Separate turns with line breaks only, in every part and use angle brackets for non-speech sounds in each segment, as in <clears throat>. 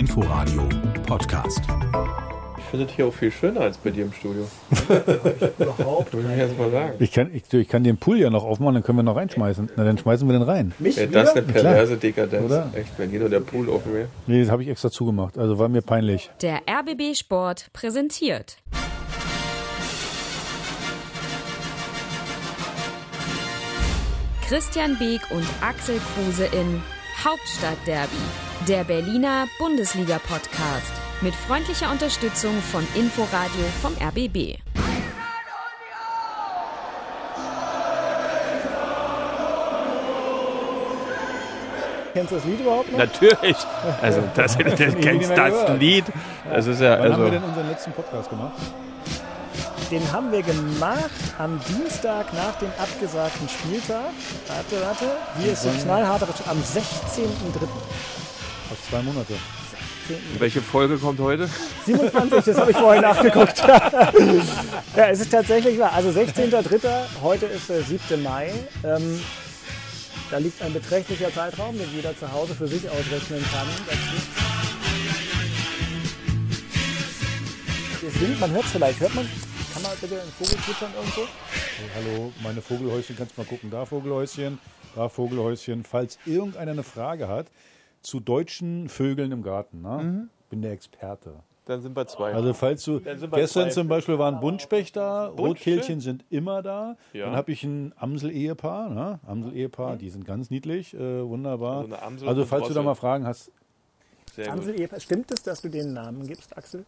Inforadio Podcast.
Ich finde das hier auch viel schöner als bei dir im Studio.
Überhaupt.
Muss ich jetzt mal sagen.
Ich kann, ich, ich kann den Pool ja noch aufmachen, dann können wir noch reinschmeißen. Na, dann schmeißen wir den rein.
Mich
Ja,
wieder?
das ist eine perverse Dekadenz.
Oder?
Echt, wenn jeder der Pool offen wäre.
Nee, das habe ich extra zugemacht. Also war mir peinlich.
Der RBB Sport präsentiert. Christian Beek und Axel Kruse in Hauptstadtderby, der Berliner Bundesliga-Podcast. Mit freundlicher Unterstützung von Inforadio vom RBB.
Kennst du das Lied überhaupt noch?
Natürlich. Also, das, <laughs> das,
nie
kennst das. Lied. Das ist ja,
Wann haben wir
also.
denn unseren letzten Podcast gemacht?
Den haben wir gemacht am Dienstag nach dem abgesagten Spieltag. Warte, warte. Hier ist die knallharte am 16.03.
Fast zwei Monate.
Welche Folge kommt heute?
27, das habe ich vorhin nachgeguckt. <laughs> ja, es ist tatsächlich wahr. Also 16.03., heute ist der 7. Mai. Ähm, da liegt ein beträchtlicher Zeitraum, den jeder zu Hause für sich ausrechnen kann. Wir sind, man hört es vielleicht, hört man, kann man bitte einen Vogel zwitschern irgendwo?
Hey, hallo, meine Vogelhäuschen, kannst du mal gucken. Da Vogelhäuschen, da Vogelhäuschen. Falls irgendeiner eine Frage hat zu deutschen Vögeln im Garten, ne? bin der Experte.
Dann sind wir zwei.
Also falls du, gestern
zwei.
zum Beispiel waren Buntspecht da? Rotkehlchen sind immer da.
Ja.
Dann habe ich ein Amsel-Ehepaar, ne? Amsel-Ehepaar, die sind ganz niedlich, äh, wunderbar.
Also
also falls du da mal Fragen hast,
Sehr gut.
Amsel, Ehepaar. Stimmt es, dass du den Namen gibst, Axel?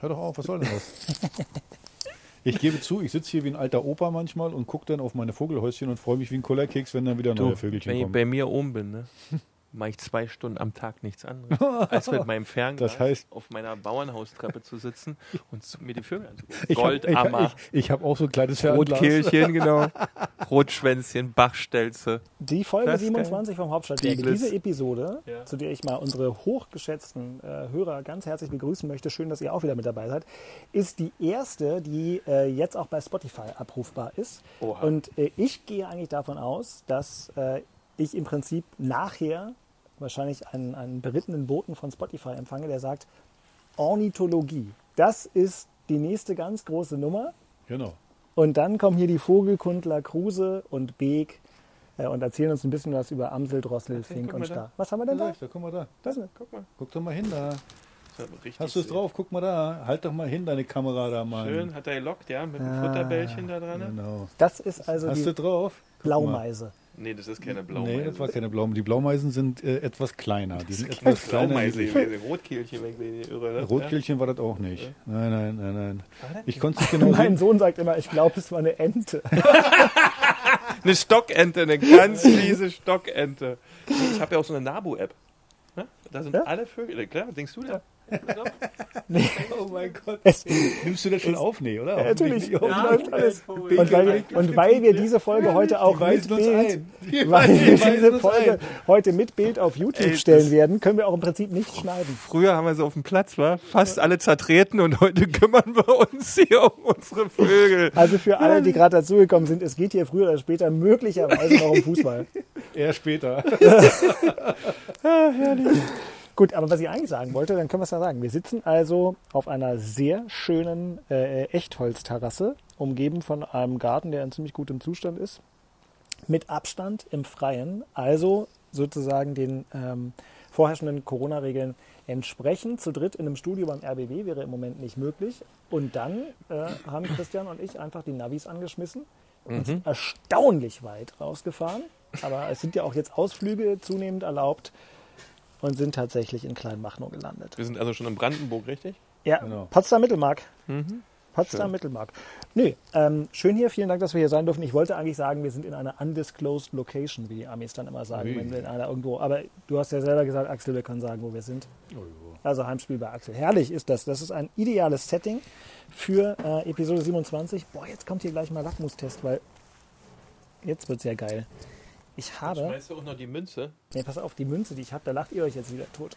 hör doch auf, was soll denn das? <laughs> Ich gebe zu, ich sitze hier wie ein alter Opa manchmal und gucke dann auf meine Vogelhäuschen und freue mich wie ein Kullerkeks, wenn dann wieder neue Vögelchen
wenn ich
kommen.
bei mir oben bin, ne, mache ich zwei Stunden am Tag nichts anderes, als mit meinem <laughs> Fernglas
Das heißt-
auf meiner Bauernhaustreppe zu sitzen <laughs> und zu- mir die Vögel anzugucken.
Ich habe
Goldammer,
ich, ich, ich hab auch so ein kleines Fernglas.
Rotkehlchen, genau, <laughs> Rotschwänzchen, Bachstelze.
Die Folge
Das ist
27 vom Hauptstadtderby,
Dieglitz.
diese Episode,
Ja.
zu der ich mal unsere hochgeschätzten äh, Hörer ganz herzlich begrüßen möchte, schön, dass ihr auch wieder mit dabei seid, ist die erste, die äh, jetzt auch bei Spotify abrufbar ist.
Oha.
Und äh, ich gehe eigentlich davon aus, dass äh, ich im Prinzip nachher wahrscheinlich einen, einen berittenen Boten von Spotify empfange, der sagt, Ornithologie, das ist die nächste ganz große Nummer.
Genau.
Und dann kommen hier die Vogelkundler Kruse und Beek äh, und erzählen uns ein bisschen was über Amsel, Drossel, Fink
guck
und
mal
Star.
da.
Was haben wir denn da?
Da, guck mal da.
Das ist
Guck mal.
Guck doch mal hin da. Hast du es drauf? Guck mal da. Halt doch mal hin, deine Kamera da mal.
Schön, hat er gelockt, ja, mit einem
Ah.
Futterbällchen da dran.
Genau.
das ist also
Hast
die
du drauf? Guck
Blaumeise.
Nee, das ist keine. Blaumeise.
Nee, das war keine Blaumeise. Die Blaumeisen sind äh, etwas kleiner. Die sind etwas kleiner.
Blaumeise. <laughs> Rotkehlchen, wenn ich mich irre. ne?
Rotkehlchen war das auch nicht. Nein, nein, nein, nein. Ich konnte es nicht genau <laughs>
Mein. Sohn sagt immer, ich glaube, es war eine Ente. <laughs>
Eine Stockente, eine ganz fiese Stockente. Ich habe ja auch so eine Nabu-App. Ne? Da sind
Ja?
alle Vögel. Klar, denkst du da?
Oh mein Gott.
Es,
Nimmst du das schon auf? Nee, oder?
Ja, natürlich. Ja, läuft alles. Und weil, und weil wir diese Folge heute auch mit Bild, weil wir diese Folge
ein.
heute mit Bild auf YouTube
Ey,
stellen werden, können wir auch im Prinzip nicht schneiden.
Früher haben wir so auf dem Platz, war fast alle zertreten und heute kümmern wir uns hier um unsere Vögel.
Also für alle, die gerade dazugekommen sind, es geht hier früher oder später möglicherweise noch um Fußball. <laughs>
Eher später. <laughs>
Gut, aber was ich eigentlich sagen wollte, dann können wir es ja sagen. Wir sitzen also auf einer sehr schönen äh, Echtholzterrasse, umgeben von einem Garten, der in ziemlich gutem Zustand ist, mit Abstand im Freien, also sozusagen den ähm, vorherrschenden Corona-Regeln entsprechend. Zu dritt in einem Studio beim RBB wäre im Moment nicht möglich. Und dann äh, haben Christian und ich einfach die Navis angeschmissen und sind erstaunlich weit rausgefahren. Aber es sind ja auch jetzt Ausflüge zunehmend erlaubt und sind tatsächlich in Kleinmachnow gelandet.
Wir sind also schon in Brandenburg, richtig?
Ja,
Genau.
Potsdam-Mittelmark.
Mhm.
Potsdam-Mittelmark. Nee, ähm, schön hier, vielen Dank, dass wir hier sein dürfen. Ich wollte eigentlich sagen, wir sind in einer undisclosed location, wie die Amis dann immer sagen,
Ui.
wenn wir in einer irgendwo. Aber du hast ja selber gesagt, Axel, wir können sagen, wo wir sind. Also Heimspiel bei Axel. Herrlich ist das. Das ist ein ideales Setting für äh, Episode 27. Boah, jetzt kommt hier gleich mal Lackmustest, weil jetzt wird's ja geil. Ich habe.
Schmeißt du auch noch die Münze?
Nee, pass auf, die Münze, die ich habe, da lacht ihr euch jetzt wieder tot.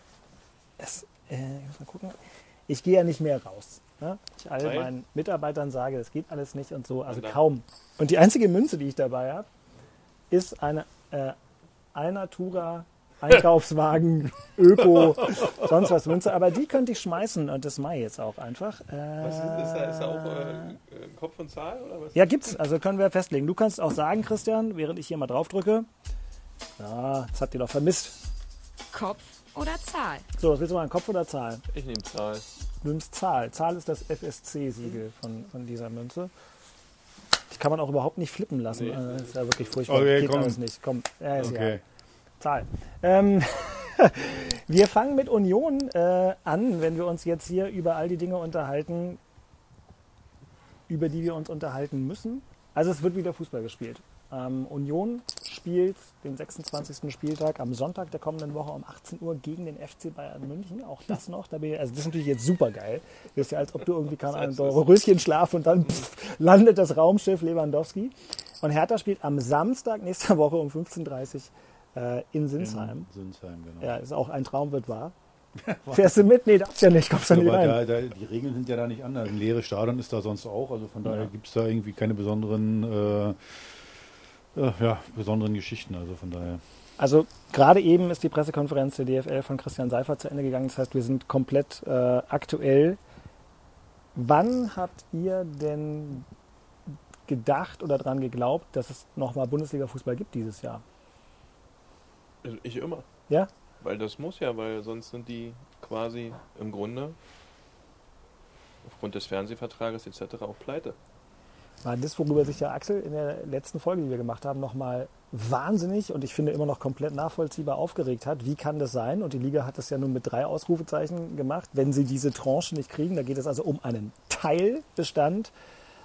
Das, äh, ich muss mal gucken. Ich gehe ja nicht mehr raus. Ne? Ich all
Weil?
meinen Mitarbeitern sage, das geht alles nicht und so, also
Und dann?
kaum. Und die einzige Münze, die ich dabei habe, ist eine äh, Alnatura Einkaufswagen, <laughs> Öko, sonst was Münze. Aber die könnte ich schmeißen und das mache ich jetzt auch einfach. Äh,
Was ist, ist, da, ist da auch äh, äh, Kopf und Zahl oder was?
ja, gibt's. Also können wir festlegen. Du kannst auch sagen, Christian, während ich hier mal drauf drücke. Ja, das habt ihr doch vermisst.
Kopf oder Zahl?
So, was willst du mal, Kopf oder Zahl?
Ich nehme Zahl.
Du nimmst Zahl. Zahl ist das FSC-Siegel von, von dieser Münze. Die kann man auch überhaupt nicht flippen lassen.
Nee.
Das ist ja wirklich furchtbar.
Okay,
Geht
komm.
alles nicht. Komm, ja, ist
Okay.
ja. Zahl. Ähm, <laughs> wir fangen mit Union äh, an, wenn wir uns jetzt hier über all die Dinge unterhalten, über die wir uns unterhalten müssen. Also es wird wieder Fußball gespielt. Ähm, Union spielt den 26. Spieltag am Sonntag der kommenden Woche um 18 Uhr gegen den FC Bayern München. Auch das noch. Da bin ich, also das ist natürlich jetzt super geil. Das ist ja, als ob du irgendwie keine Ahnung, so Röschen schlaf und dann pff, landet das Raumschiff Lewandowski. Und Hertha spielt am Samstag nächster Woche um 15.30 Uhr äh, in Sinsheim.
Sinsheim, genau.
Ja, ist auch ein Traum wird <laughs> wahr. Fährst du mit? Nee, darfst ja nicht, kommst du nicht rein.
da, da, die Regeln sind ja da nicht anders. Ein leeres Stadion ist da sonst auch. Also von daher gibt es da irgendwie keine besonderen, äh, äh, ja, besonderen Geschichten. Also von daher.
Also gerade eben ist die Pressekonferenz der DFL von Christian Seifert zu Ende gegangen. Das heißt, wir sind komplett äh, aktuell. Wann habt ihr denn gedacht oder daran geglaubt, dass es nochmal Bundesliga-Fußball gibt dieses Jahr?
Ich immer.
Ja?
Weil das muss ja, weil sonst sind die quasi im Grunde aufgrund des Fernsehvertrages etc. auch pleite.
War das, worüber sich ja Axel in der letzten Folge, die wir gemacht haben, nochmal wahnsinnig und ich finde immer noch komplett nachvollziehbar aufgeregt hat. Wie kann das sein? Und die Liga hat das ja nun mit drei Ausrufezeichen gemacht. Wenn sie diese Tranche nicht kriegen, da geht es also um einen Teilbestand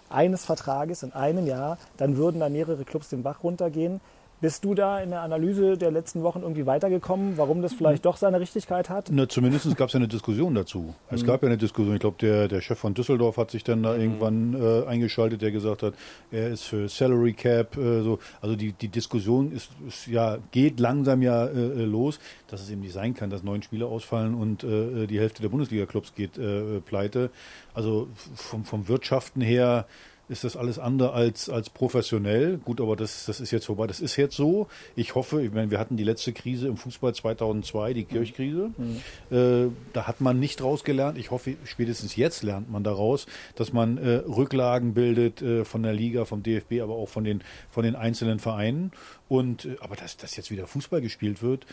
eines Vertrages in einem Jahr, dann würden da mehrere Clubs den Bach runtergehen. Bist du da in der Analyse der letzten Wochen irgendwie weitergekommen, warum das vielleicht doch seine Richtigkeit hat?
Na, zumindest gab es ja eine Diskussion dazu. Es gab ja eine Diskussion. Ich glaube, der, der Chef von Düsseldorf hat sich dann da irgendwann äh, eingeschaltet, der gesagt hat, er ist für Salary Cap. Äh, so. Also die, die Diskussion ist, ist ja geht langsam ja äh, los, dass es eben nicht sein kann, dass neun Spieler ausfallen und äh, die Hälfte der Bundesliga-Clubs geht äh, pleite. Also vom, vom Wirtschaften her ist das alles andere als, als professionell. Gut, aber das, das ist jetzt vorbei. Das ist jetzt so. Ich hoffe, ich meine, wir hatten die letzte Krise im Fußball 2002, die Kirchkrise. Äh, da hat man nicht rausgelernt. Ich hoffe, spätestens jetzt lernt man daraus, dass man äh, Rücklagen bildet äh, von der Liga, vom DFB, aber auch von den, von den einzelnen Vereinen. Und, äh, aber dass, dass jetzt wieder Fußball gespielt wird,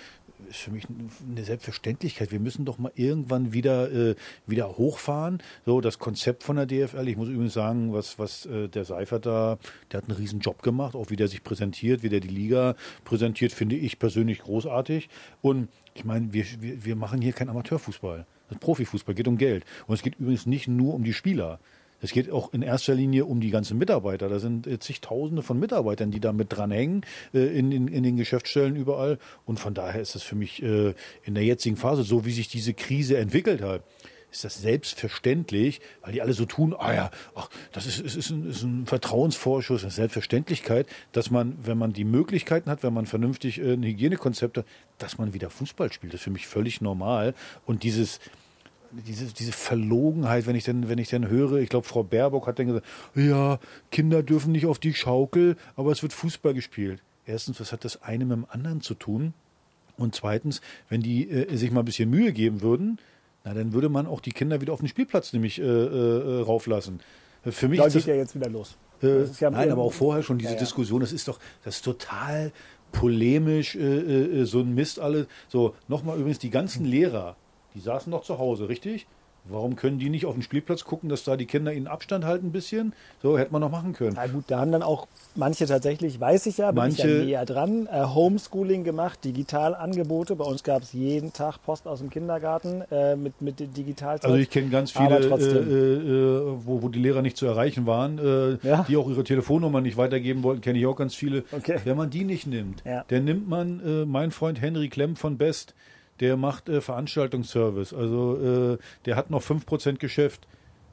ist für mich eine Selbstverständlichkeit. Wir müssen doch mal irgendwann wieder, äh, wieder hochfahren. So, das Konzept von der DFL. Ich muss übrigens sagen, was, was äh, der Seifert da, der hat einen riesen Job gemacht, auch wie der sich präsentiert, wie der die Liga präsentiert, finde ich persönlich großartig. Und ich meine, wir, wir, wir machen hier keinen Amateurfußball. Das Profifußball geht um Geld. Und es geht übrigens nicht nur um die Spieler. Es geht auch in erster Linie um die ganzen Mitarbeiter. Da sind äh, zigtausende von Mitarbeitern, die da mit dranhängen äh, in, in, in den Geschäftsstellen überall. Und von daher ist es für mich äh, in der jetzigen Phase, so wie sich diese Krise entwickelt hat, ist das selbstverständlich, weil die alle so tun, ah ja, ach, das ist, ist, ist, ein, ist ein Vertrauensvorschuss, eine Selbstverständlichkeit, dass man, wenn man die Möglichkeiten hat, wenn man vernünftig äh, ein Hygienekonzept hat, dass man wieder Fußball spielt. Das ist für mich völlig normal. Und dieses, diese, diese Verlogenheit, wenn ich denn, wenn ich denn höre, ich glaube, Frau Baerbock hat dann gesagt, ja, Kinder dürfen nicht auf die Schaukel, aber es wird Fußball gespielt. Erstens, was hat das eine mit dem anderen zu tun? Und zweitens, wenn die äh, sich mal ein bisschen Mühe geben würden, na, dann würde man auch die Kinder wieder auf den Spielplatz nämlich äh, äh, rauflassen. Für mich
Da
ist das,
geht ja jetzt wieder los.
äh,
Das ja-
nein, aber auch vorher schon diese
Ja.
Diskussion, das ist doch, das ist total polemisch, äh, äh, so ein Mist alles. So, nochmal übrigens, die ganzen Lehrer, die saßen noch zu Hause, richtig? Warum können die nicht auf den Spielplatz gucken, dass da die Kinder ihnen Abstand halten ein bisschen? So, hätte man noch machen können.
Na gut, da haben dann auch manche tatsächlich, weiß ich ja, bin ich ja
Manche-
näher dran, äh, Homeschooling gemacht, Digitalangebote. Bei uns gab es jeden Tag Post aus dem Kindergarten äh, mit, mit Digitalzeug.
Also ich kenne ganz viele, äh, äh, wo, wo die Lehrer nicht zu erreichen waren, äh,
Ja.
die auch ihre Telefonnummer nicht weitergeben wollten, kenne ich auch ganz viele.
Okay.
Wenn man die nicht nimmt,
Ja.
dann nimmt man äh, mein Freund Henry Klemm von Best, der macht äh, Veranstaltungsservice. Also äh, der hat noch 5% Geschäft.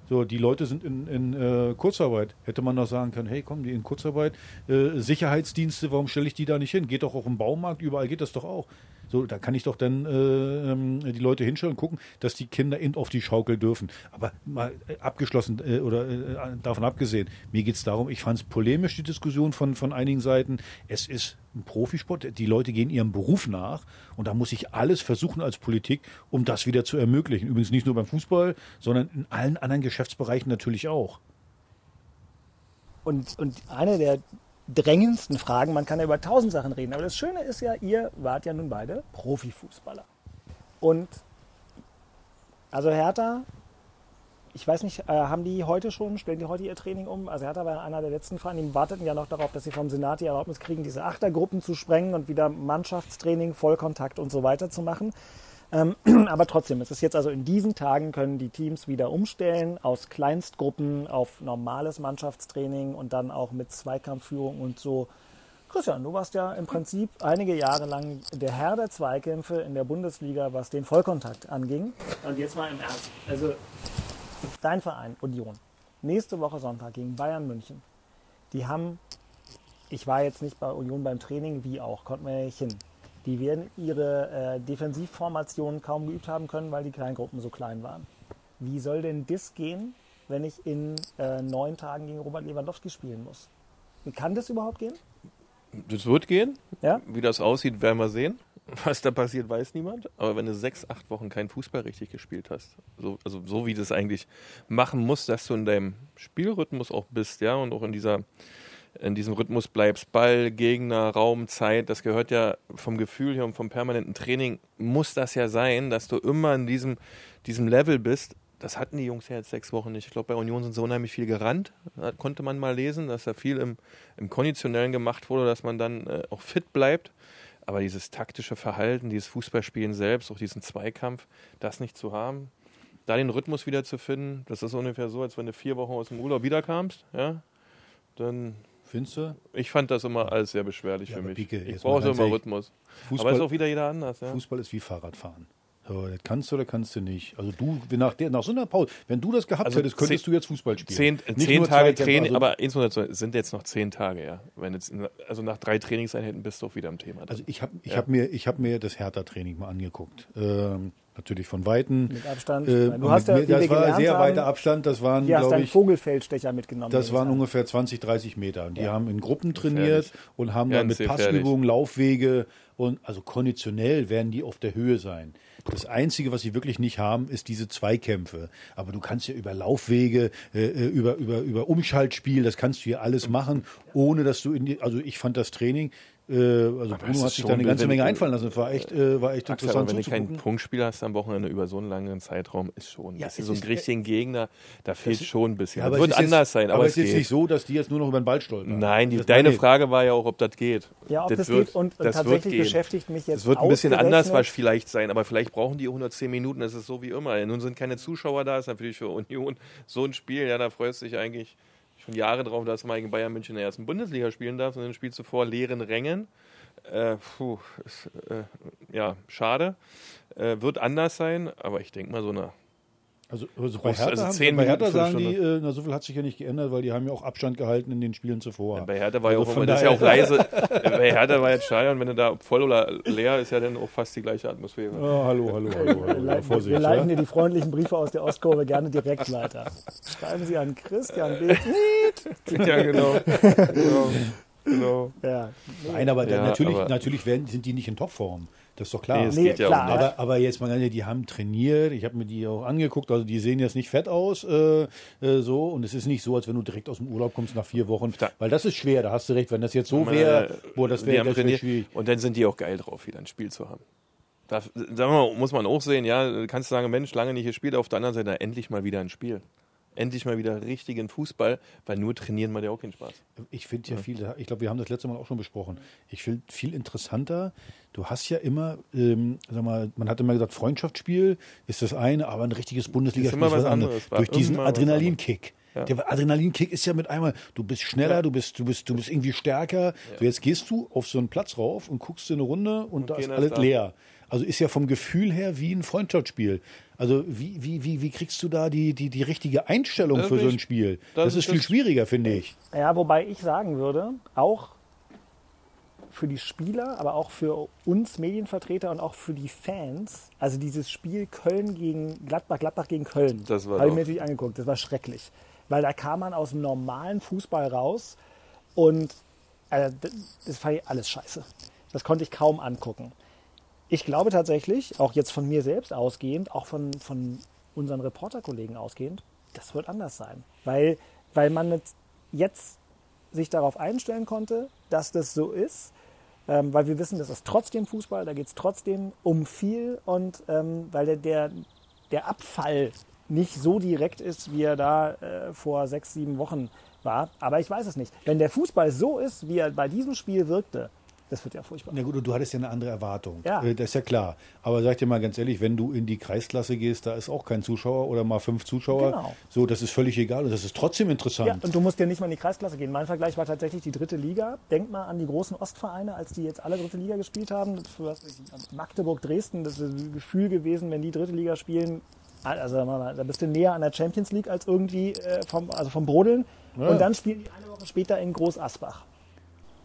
So, die Leute sind in, in äh, Kurzarbeit. Hätte man noch sagen können, hey, kommen die in Kurzarbeit? Äh, Sicherheitsdienste, warum stelle ich die da nicht hin? Geht doch auch im Baumarkt, überall geht das doch auch. So, da kann ich doch dann äh, ähm, die Leute hinstellen und gucken, dass die Kinder eben auf die Schaukel dürfen. Aber mal äh, abgeschlossen äh, oder äh, davon abgesehen, mir geht es darum, ich fand es polemisch, die Diskussion von, von einigen Seiten. Es ist ein Profisport, die Leute gehen ihrem Beruf nach und da muss ich alles versuchen als Politik, um das wieder zu ermöglichen. Übrigens nicht nur beim Fußball, sondern in allen anderen Geschäftsbereichen natürlich auch.
Und, und eine der drängendsten Fragen, man kann ja über tausend Sachen reden, aber das Schöne ist ja, ihr wart ja nun beide Profifußballer. Und also Hertha, ich weiß nicht, äh, haben die heute schon, stellen die heute ihr Training um? Also Hertha war einer der letzten Vereine, die warteten ja noch darauf, dass sie vom Senat die Erlaubnis kriegen, diese Achtergruppen zu sprengen und wieder Mannschaftstraining, Vollkontakt und so weiter zu machen. Ähm, <clears throat> aber trotzdem, es ist jetzt also in diesen Tagen können die Teams wieder umstellen aus Kleinstgruppen auf normales Mannschaftstraining und dann auch mit Zweikampfführung und so. Christian, du warst ja im Prinzip einige Jahre lang der Herr der Zweikämpfe in der Bundesliga, was den Vollkontakt anging. Und jetzt mal im Ernst. Also dein Verein, Union, nächste Woche Sonntag gegen Bayern München. Die haben, ich war jetzt nicht bei Union beim Training, wie auch, konnten wir ja nicht hin. Die werden ihre äh, Defensivformationen kaum geübt haben können, weil die Kleingruppen so klein waren. Wie soll denn das gehen, wenn ich in äh, neun Tagen gegen Robert Lewandowski spielen muss? Kann das überhaupt gehen?
Das wird gehen.
Ja?
Wie das aussieht, werden wir sehen. <laughs> Was da passiert, weiß niemand. Aber wenn du sechs, acht Wochen keinen Fußball richtig gespielt hast, so, also so wie du es eigentlich machen musst, dass du in deinem Spielrhythmus auch bist, ja, und auch in dieser in diesem Rhythmus bleibst, Ball, Gegner, Raum, Zeit, das gehört ja vom Gefühl her und vom permanenten Training, muss das ja sein, dass du immer in diesem, diesem Level bist. Das hatten die Jungs ja jetzt sechs Wochen nicht. Ich glaube, bei Union sind so unheimlich viel gerannt. Da konnte man mal lesen, dass da viel im, im Konditionellen gemacht wurde, dass man dann äh, auch fit bleibt. Aber dieses taktische Verhalten, dieses Fußballspielen selbst, auch diesen Zweikampf, das nicht zu haben, da den Rhythmus wieder zu finden, das ist ungefähr so, als wenn du vier Wochen aus dem Urlaub wiederkamst, ja, dann
Findest du?
ich fand das immer alles sehr beschwerlich
Ja,
für mich.
Pike,
ich brauche immer Rhythmus.
Fußball-
Aber ist auch wieder jeder anders. Ja?
Fußball ist wie Fahrradfahren. So, das kannst du oder kannst du nicht. Also du, nach, der, nach so einer Pause, wenn du das gehabt
Also
hättest, könntest
zehn-
du jetzt Fußball spielen.
Zehn,
Nicht
zehn
nur
Tage Training,
also-
aber insbesondere sind jetzt noch zehn Tage, ja. Wenn jetzt, also nach drei Trainingseinheiten bist du auch wieder im Thema. Drin.
Also ich habe ich
Ja.
hab mir, ich hab mir das Hertha-Training mal angeguckt. Ähm, natürlich von Weitem.
Mit Abstand.
Äh,
du hast ja,
mit das war
gelernt
sehr
haben,
weiter Abstand. Das waren,
Hier hast du
glaube
einen
ich,
Vogelfeldstecher mitgenommen.
das waren ungefähr 20, 30 Meter. Und die
Ja.
haben in Gruppen trainiert und haben dann mit
gefährlich.
Passübungen, Laufwege und also konditionell werden die auf der Höhe sein. Das Einzige, was sie wirklich nicht haben, ist diese Zweikämpfe. Aber du kannst ja über Laufwege, äh, äh, über, über, über Umschaltspiel, das kannst du hier alles machen, ohne dass du in die, also ich fand das Training, also
es
Bruno hat sich da eine ganze Menge einfallen lassen. Das war echt, äh, war echt
Axel, aber
interessant
wenn du kein
zuzugucken.
Punktspiel hast am Wochenende über so einen langen Zeitraum, ist schon.
Ja,
das ist
es
so einen
ist-
richtigen Gegner, da fehlt schon ein bisschen.
Ja,
das
es
wird
ist
anders
jetzt,
sein, aber,
aber
es
es ist
geht.
nicht so, dass die jetzt nur noch über den Ball stolpern.
Nein, die,
Das-
deine. Frage war ja auch, ob das geht.
Ja, ob das,
wird,
geht und, und
das
tatsächlich beschäftigt mich jetzt
Es wird ein bisschen anders was vielleicht sein, aber vielleicht brauchen die 110 Minuten. Das ist so wie immer. Nun sind keine Zuschauer da, ist natürlich für Union so ein Spiel. Ja, da freust du dich eigentlich schon Jahre drauf, dass mal gegen Bayern München in der ersten Bundesliga spielen darfst und dann spielst du vor leeren Rängen. Äh, puh, ist, äh, ja, schade. Äh, wird anders sein, aber ich denke mal, so eine
Also, also bei Hertha,
also
haben-
zehn
bei Hertha sagen die, äh, na, so viel hat sich ja nicht geändert, weil die haben ja auch Abstand gehalten in den Spielen zuvor.
Bei Hertha war ja
Also
auch
von
immer, das ist ja auch leise. Bei Hertha war jetzt Stadion, wenn du da voll oder leer, ist ja dann auch fast die gleiche Atmosphäre.
Oh, hallo, hallo, hallo,
Wir
hallo.
leiten,
Vorsicht,
wir leiten
ja?
dir die freundlichen Briefe aus der Ostkurve gerne direkt weiter. Schreiben Sie an Christian B. <laughs>
Ja, genau. <laughs> genau. genau.
Ja.
Nein, aber
Ja,
natürlich,
aber-
natürlich werden, sind die nicht in Topform. Das ist doch klar.
Nee, es
Nee,
geht ja
klar, ja.
Aber, aber jetzt mal, die haben trainiert, ich habe mir die auch angeguckt, also die sehen jetzt nicht fett aus, äh, äh, so, und es ist nicht so, als wenn du direkt aus dem Urlaub kommst nach vier Wochen, weil das ist schwer, da hast du recht, wenn das jetzt so wäre, boah, das wäre das wär schwierig.
Und dann sind die auch geil drauf, wieder ein Spiel zu haben. Da mal, muss man auch sehen, ja, kannst du sagen, Mensch, lange nicht gespielt, auf der anderen Seite endlich mal wieder ein Spiel. Endlich mal wieder richtigen Fußball, weil nur trainieren macht ja auch keinen Spaß.
Ich finde ja viel, ich glaube, wir haben das letzte Mal auch schon besprochen. Ich finde viel interessanter, du hast ja immer, ähm, sag mal, man hat immer gesagt, Freundschaftsspiel ist das eine, aber ein richtiges Bundesligaspiel
Ist anderes, war
Durch diesen Adrenalinkick.
Ja.
Der Adrenalinkick ist ja mit einmal, du bist schneller, du bist, du bist, du bist irgendwie stärker. So jetzt gehst du auf so einen Platz rauf und guckst dir eine Runde und, da ist alles
da.
Also ist ja vom Gefühl her wie ein Freundschaftsspiel. Also wie, wie, wie, wie kriegst du da die, die, die richtige Einstellung
Das
für so ein Spiel?
das
Das, ist viel
das-
schwieriger, finde ich.
ja, wobei ich sagen würde, auch für die Spieler, aber auch für uns Medienvertreter und auch für die Fans. Also dieses Spiel Köln gegen Gladbach, Gladbach gegen Köln.
Das war
Habe ich mir natürlich angeguckt. Das war schrecklich. Weil da kam man aus dem normalen Fußball raus und äh, das, das war alles scheiße. Das konnte ich kaum angucken. Ich glaube tatsächlich, auch jetzt von mir selbst ausgehend, auch von, von unseren Reporterkollegen ausgehend, das wird anders sein. Weil, weil man jetzt- sich darauf einstellen konnte, dass das so ist. Ähm, weil wir wissen, das ist trotzdem Fußball, da geht es trotzdem um viel und ähm, weil der, der, der Abfall nicht so direkt ist, wie er da äh, vor sechs, sieben Wochen war. Aber ich weiß es nicht. Wenn der Fußball so ist, wie er bei diesem Spiel wirkte, das wird ja furchtbar.
Na gut, du hattest ja eine andere Erwartung.
Ja.
Äh, Das ist ja klar. Aber sag dir mal ganz ehrlich, wenn du in die Kreisklasse gehst, da ist auch kein Zuschauer oder mal fünf Zuschauer.
Genau.
So, das ist völlig egal und das ist trotzdem
Ja,
interessant.
und du musst ja nicht mal in die Kreisklasse gehen. Mein Vergleich war tatsächlich die dritte Liga. Denk mal an die großen Ostvereine, als die jetzt alle dritte Liga gespielt haben. Magdeburg, Dresden, das ist ein Gefühl gewesen, wenn die dritte Liga spielen. Also da bist du näher an der Champions League als irgendwie äh, vom, also vom Brodeln. Und dann spielen die eine Woche später in Groß Asbach.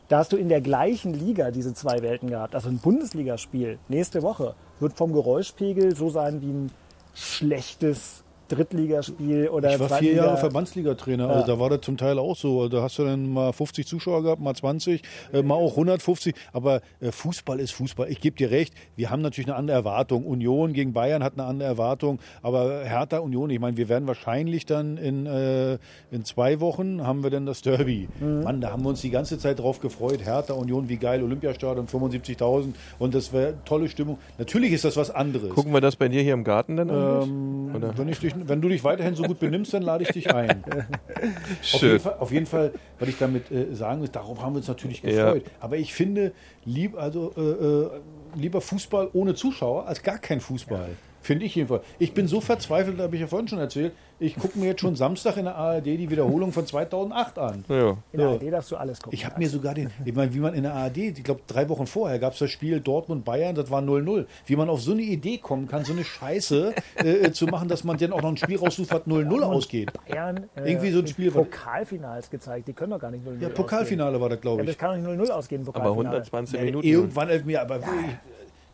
Da hast du in der gleichen Liga diese zwei Welten gehabt. Also ein Bundesligaspiel nächste Woche wird vom Geräuschpegel so sein wie ein schlechtes Drittligaspiel oder
Ich war vier Jahre Verbandsliga-Trainer, also da war das zum Teil auch so. Da hast du dann mal 50 Zuschauer gehabt, mal 20, äh, mal auch 150. Aber äh, Fußball ist Fußball. Ich gebe dir recht, wir haben natürlich eine andere Erwartung. Union gegen Bayern hat eine andere Erwartung. Aber Hertha Union, ich meine, wir werden wahrscheinlich dann in, äh, in zwei Wochen haben wir dann das Derby.
Mhm.
Mann, da haben wir uns die ganze Zeit drauf gefreut. Hertha Union, wie geil, Olympiastadion, 75.000 und das wäre tolle Stimmung. Natürlich ist das was anderes.
Gucken wir das bei dir hier im Garten dann?
Ähm,
Oder?
wenn, ich dich, wenn du dich weiterhin so gut benimmst, dann lade ich dich ein. <laughs> Auf
Schön.
jeden, Fall, auf jeden Fall, was ich damit äh, sagen will, darauf haben wir uns natürlich
Ja.
gefreut. Aber ich finde, lieb, also, äh, äh, lieber Fußball ohne Zuschauer als gar kein Fußball. Finde ich jedenfalls. Ich bin so verzweifelt, habe ich ja vorhin schon erzählt. Ich gucke mir jetzt schon Samstag in der ARD die Wiederholung von 2008 an.
Ja.
In der ARD darfst du alles gucken.
Ich habe mir sogar den, ich meine, wie man in der ARD, ich glaube drei Wochen vorher gab es das Spiel Dortmund-Bayern, das war 0-0. Wie man auf so eine Idee kommen kann, so eine Scheiße äh, zu machen, dass man dann auch noch ein Spiel raussucht, was 0-0 ausgeht.
Bayern äh,
Irgendwie so ein
in
Spiel,
Pokalfinals gezeigt. Die können doch gar nicht 0-0
Ja, Pokalfinale war das,
ausgehen.
glaube
Ja, das
ich.
kann doch nicht 0-0 ausgehen,
Aber
Pokalfinale.
120
Ja,
Minuten.
Irgendwann Elfmeter, aber wie,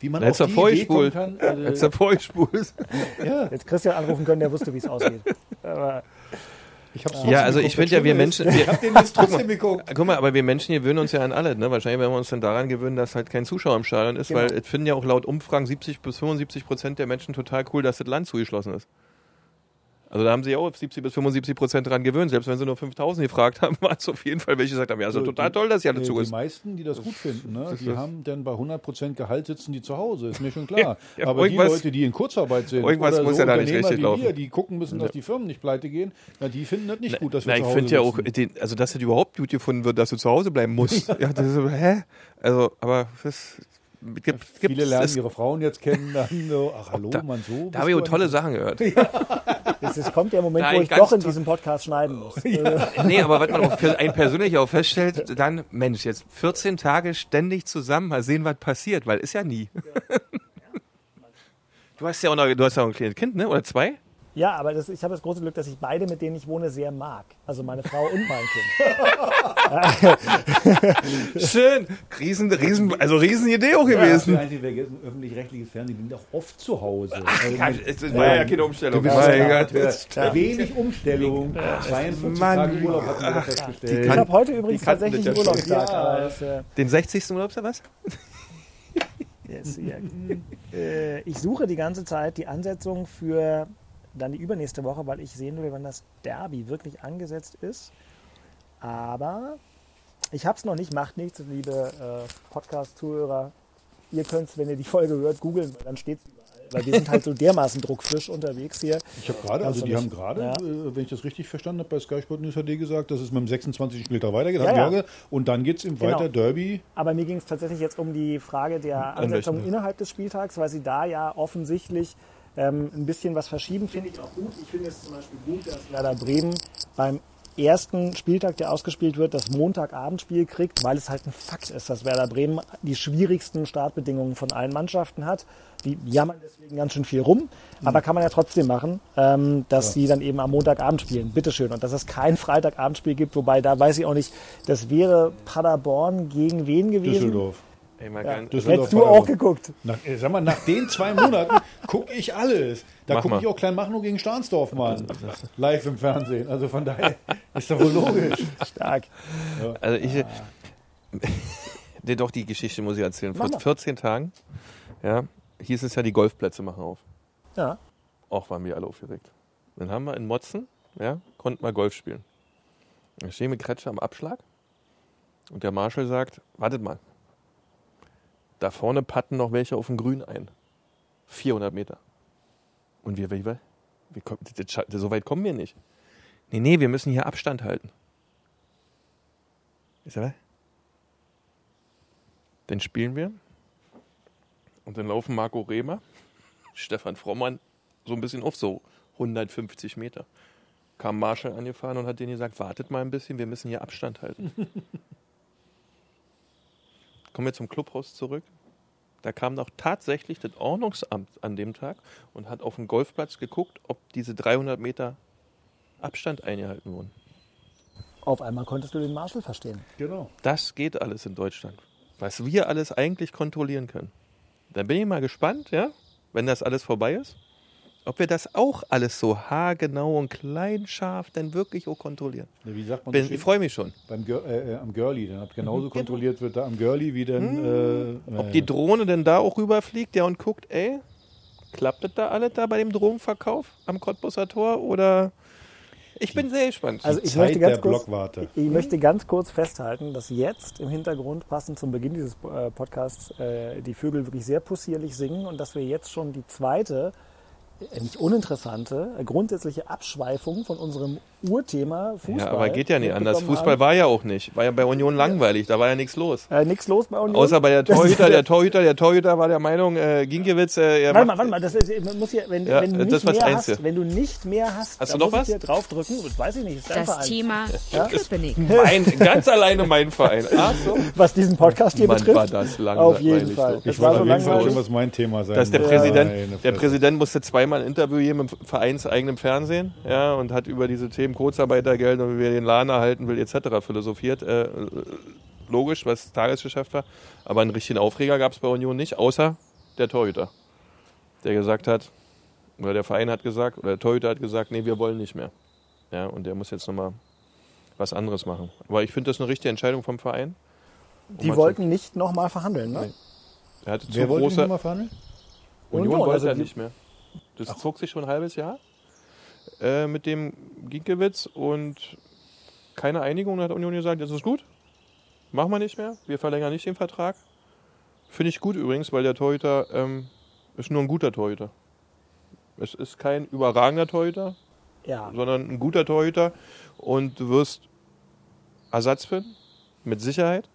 wie man
hättest
auf die Idee kommen kann. Also,
du vorgespult.
ja,
Jetzt Christian anrufen können, der wusste, wie es ausgeht. Aber
ich hab's
Ja, also ich finde ja, wir Menschen, wir,
Ich habe den jetzt trotzdem geguckt.
Guck mal, aber wir Menschen gewöhnen uns ja an alles. Ne? Wahrscheinlich werden wir uns dann daran gewöhnen, dass halt kein Zuschauer im Stadion ist,
Genau.
weil es finden ja auch laut Umfragen 70 bis 75 Prozent der Menschen total cool, dass das Land zugeschlossen ist. Also da haben sie ja auch auf 70 bis 75 Prozent dran gewöhnt. Selbst wenn sie nur 5000 gefragt haben, <laughs> waren es auf jeden Fall welche, die gesagt haben, ja, ist doch
So,
total
die-
toll, dass hier alle
Äh,
zu
Die
ist.
meisten, die das gut finden, ne, die
das-
haben dann bei 100% Gehalt sitzen die zu Hause, ist mir schon <laughs> klar.
Ja,
Aber die Leute, die in Kurzarbeit sind,
irgendwas
oder
muss
so
ja da nicht
Unternehmer
richtig
wie
laufen.
wir, die gucken müssen, dass die Firmen nicht pleite gehen, na, die finden das nicht gut, dass wir
Na,
zu
ich
Hause
finde ja auch, den, also dass es überhaupt gut gefunden wird, dass du zu Hause bleiben musst. <laughs> ja, das ist hä? Also, aber das gibt,
Viele lernen ihre Frauen jetzt kennen, dann so, ach hallo,
Da-
man so.
Da habe ich auch tolle Sachen gehört. <laughs>
es, es kommt der Moment,
Nein,
wo ich doch in diesem Podcast schneiden muss. <laughs> Äh,
Nee, aber was man auch für ein persönlich auch feststellt, dann, Mensch, jetzt 14 Tage ständig zusammen, mal sehen, was passiert, weil ist ja nie. <laughs> Du hast ja auch noch, du hast ja auch ein kleines Kind, ne? Oder zwei?
Ja, aber das, ich habe das große Glück, dass ich beide, mit denen ich wohne, sehr mag. Also meine Frau und mein Kind. <laughs>
Schön. Riesen, riesen, also Riesenidee auch
Ja,
gewesen.
das vergessen, öffentlich-rechtliches Fernsehen, die sind auch oft zu Hause. Also
Ja,
mit-
es war ja keine Umstellung.
Du bist
Mein
ja, ja, wenig Umstellung. 42
Mann.
Tage Urlaub hat man festgestellt.
Ich habe heute übrigens tatsächlich
das
einen
ja
Urlaubstag. aber das, äh,
Den 60. Urlaub, oder was? <laughs>
Yes, ja. äh, ich suche die ganze Zeit die Ansetzung für dann die übernächste Woche, weil ich sehen will, wann das Derby wirklich angesetzt ist. Aber ich habe es noch nicht, macht nichts, liebe äh, Podcast-Zuhörer. Ihr könnt es, wenn ihr die Folge hört, googeln, weil dann steht es überall. Weil wir sind halt so dermaßen <laughs> druckfrisch unterwegs hier.
Ich habe gerade, also die
nicht.
haben gerade,
Ja.
äh, wenn ich das richtig verstanden habe, bei Sky Sport News HD gesagt, dass es mit dem 26. Spieltag weitergeht.
Ja, ja.
Und dann geht es im
Genau.
weiter Derby.
Aber mir ging es tatsächlich jetzt um die Frage der Ansetzung innerhalb des Spieltags, weil sie da ja offensichtlich ähm, ein bisschen was verschieben, finde ich auch gut. Ich finde es zum Beispiel gut, dass Werder Bremen beim ersten Spieltag, der ausgespielt wird, das Montagabendspiel kriegt, weil es halt ein Fakt ist, dass Werder Bremen die schwierigsten Startbedingungen von allen Mannschaften hat. Die jammern deswegen ganz schön viel rum, aber kann man ja trotzdem machen, ähm, dass sie dann eben am Montagabend spielen. Bitteschön. Und dass es kein Freitagabendspiel gibt, wobei da weiß ich auch nicht, das wäre Paderborn gegen wen gewesen?
Düsseldorf.
Mal
Ja.
Düsseldorf
Hättest du auch geguckt.
Nach, äh, sag mal, nach den zwei Monaten <laughs> gucke ich alles. Da gucke ich auch Kleinmachnow gegen Stahnsdorf mal live im Fernsehen. Also von daher ist doch wohl logisch. <laughs>
Stark.
Also ich. <laughs> nee, doch, die Geschichte muss ich erzählen. Vor
mal.
14 Tagen, ja, hieß es ja, die Golfplätze machen auf.
Ja.
Auch waren wir alle aufgeregt. Dann haben wir in Motzen, ja, konnten wir Golf spielen. Da stehen wir Kretsche am Abschlag und der Marshall sagt, wartet mal, da vorne patten noch welche auf dem Grün ein. 400 Meter. Und wir, wie, wir, wir so weit kommen wir nicht. Nee, nee, wir müssen hier Abstand halten. Sag, was? Dann spielen wir. Und dann laufen Marco Rehmer, <laughs> Stefan Frommann so ein bisschen auf, so 150 Meter. Kam Marshall angefahren und hat denen gesagt, wartet mal ein bisschen, wir müssen hier Abstand halten. <laughs> Kommen wir zum Clubhaus zurück. Da kam noch tatsächlich das Ordnungsamt an dem Tag und hat auf den Golfplatz geguckt, ob diese 300 Meter Abstand eingehalten wurden.
Auf einmal konntest du den Marshall verstehen.
Genau.
Das geht alles in Deutschland. Was wir alles eigentlich kontrollieren können. Da bin ich mal gespannt, ja, wenn das alles vorbei ist, ob wir das auch alles so haargenau und klein scharf denn wirklich auch kontrollieren.
Ja, Wie sagt man
Bin,
so
ich freue mich schon.
Beim Gir äh, äh, am Girlie, dann hat genauso kontrolliert wird da am Girlie wie dann. Äh,
Ob
äh,
die Drohne denn da auch rüberfliegt, ja, und guckt, ey, klappt das da alles da bei dem Drogenverkauf am Cottbusser Tor oder ich bin sehr gespannt.
Also ich
Zeit
möchte ganz
der
kurz, ich möchte ganz kurz festhalten, dass jetzt im Hintergrund passend zum Beginn dieses äh, Podcasts die Vögel wirklich sehr possierlich singen und dass wir jetzt schon die zweite, äh, nicht uninteressante, äh, grundsätzliche Abschweifung von unserem Urthema Fußball.
ja, aber geht ja nicht anders. Fußball
haben.
war ja auch nicht. War ja bei Union langweilig, da war ja nichts los.
Äh, nix los bei Union.
Außer bei der Torhüter, der Torhüter, der Torhüter war der Meinung, äh, Ginkiewicz, äh, er
Warte mal, warte mal, das ist, man muss hier, wenn,
Ja,
wenn du
das
nicht mehr hast, wenn du nicht mehr hast,
Hast
dann
du noch
muss
was?
ich hier draufdrücken, das weiß ich nicht, ist dein
Das
Verein.
Thema
Ja?
Köpenick. <laughs>
mein, ganz alleine mein Verein. Ach so.
Was diesen Podcast hier
Mann,
betrifft.
war das langweilig.
Auf jeden Fall.
doch.
Das
Ich
war
weiß
so
auf jeden Fall
langweilig.
was mein Thema sein
Dass der. Präsident, der. Präsident musste zweimal ein Interview geben im vereinseigenem Fernsehen, ja, und hat über diese Themen Kurzarbeitergeld und wie wir den Laden erhalten will, etc. philosophiert. Äh, logisch, was Tagesgeschäft war. Aber einen richtigen Aufreger gab es bei Union nicht, außer der Torhüter. Der gesagt hat, oder der Verein hat gesagt, oder der Torhüter hat gesagt, nee, wir wollen nicht mehr. Ja, und der muss jetzt nochmal was anderes machen. Aber ich finde das eine richtige Entscheidung vom Verein. Um
Die wollten nicht nochmal verhandeln, ne?
Nee. Zu, er hatte zu
Wer wollte
große,
nochmal verhandeln?
Union
Union,
wollte
also
er nicht mehr. Das zog sich schon ein halbes Jahr äh, mit dem Ginkiewicz und keine Einigung. Da hat Union gesagt, das ist gut, machen wir nicht mehr, wir verlängern nicht den Vertrag. Finde ich gut übrigens, weil der Torhüter ähm, ist nur ein guter Torhüter. Es ist kein überragender Torhüter,
Ja.
sondern ein guter Torhüter und du wirst Ersatz finden, mit Sicherheit.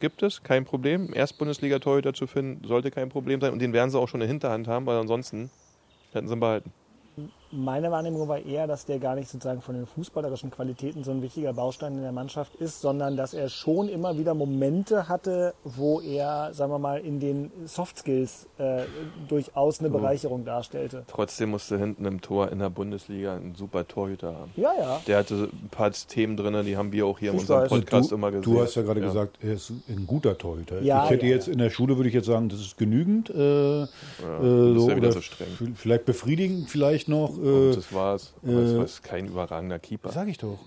Gibt es, kein Problem. Erstbundesliga-Torhüter zu finden, sollte kein Problem sein. Und den werden sie auch schon in der Hinterhand haben, weil ansonsten hätten sie ihn behalten.
Meine Wahrnehmung war eher, dass der gar nicht sozusagen von den fußballerischen Qualitäten so ein wichtiger Baustein in der Mannschaft ist, sondern dass er schon immer wieder Momente hatte, wo er, sagen wir mal, in den Soft Skills äh, durchaus eine Bereicherung darstellte.
Trotzdem musste hinten im Tor in der Bundesliga einen super Torhüter haben.
Ja, ja.
Der hatte ein paar Themen drin, die haben wir auch hier in unserem
weiß.
Podcast
du,
immer gesehen.
du hast ja gerade gesagt, er ist ein guter Torhüter.
Ja,
ich hätte
ja,
jetzt
ja.
in der Schule würde ich jetzt sagen, das ist genügend. Äh, äh, so,
ja wieder
oder
so streng.
Vielleicht befriedigend, vielleicht noch.
Und
Äh,
das war's. Aber
äh,
es war kein überragender Keeper.
Sag ich doch.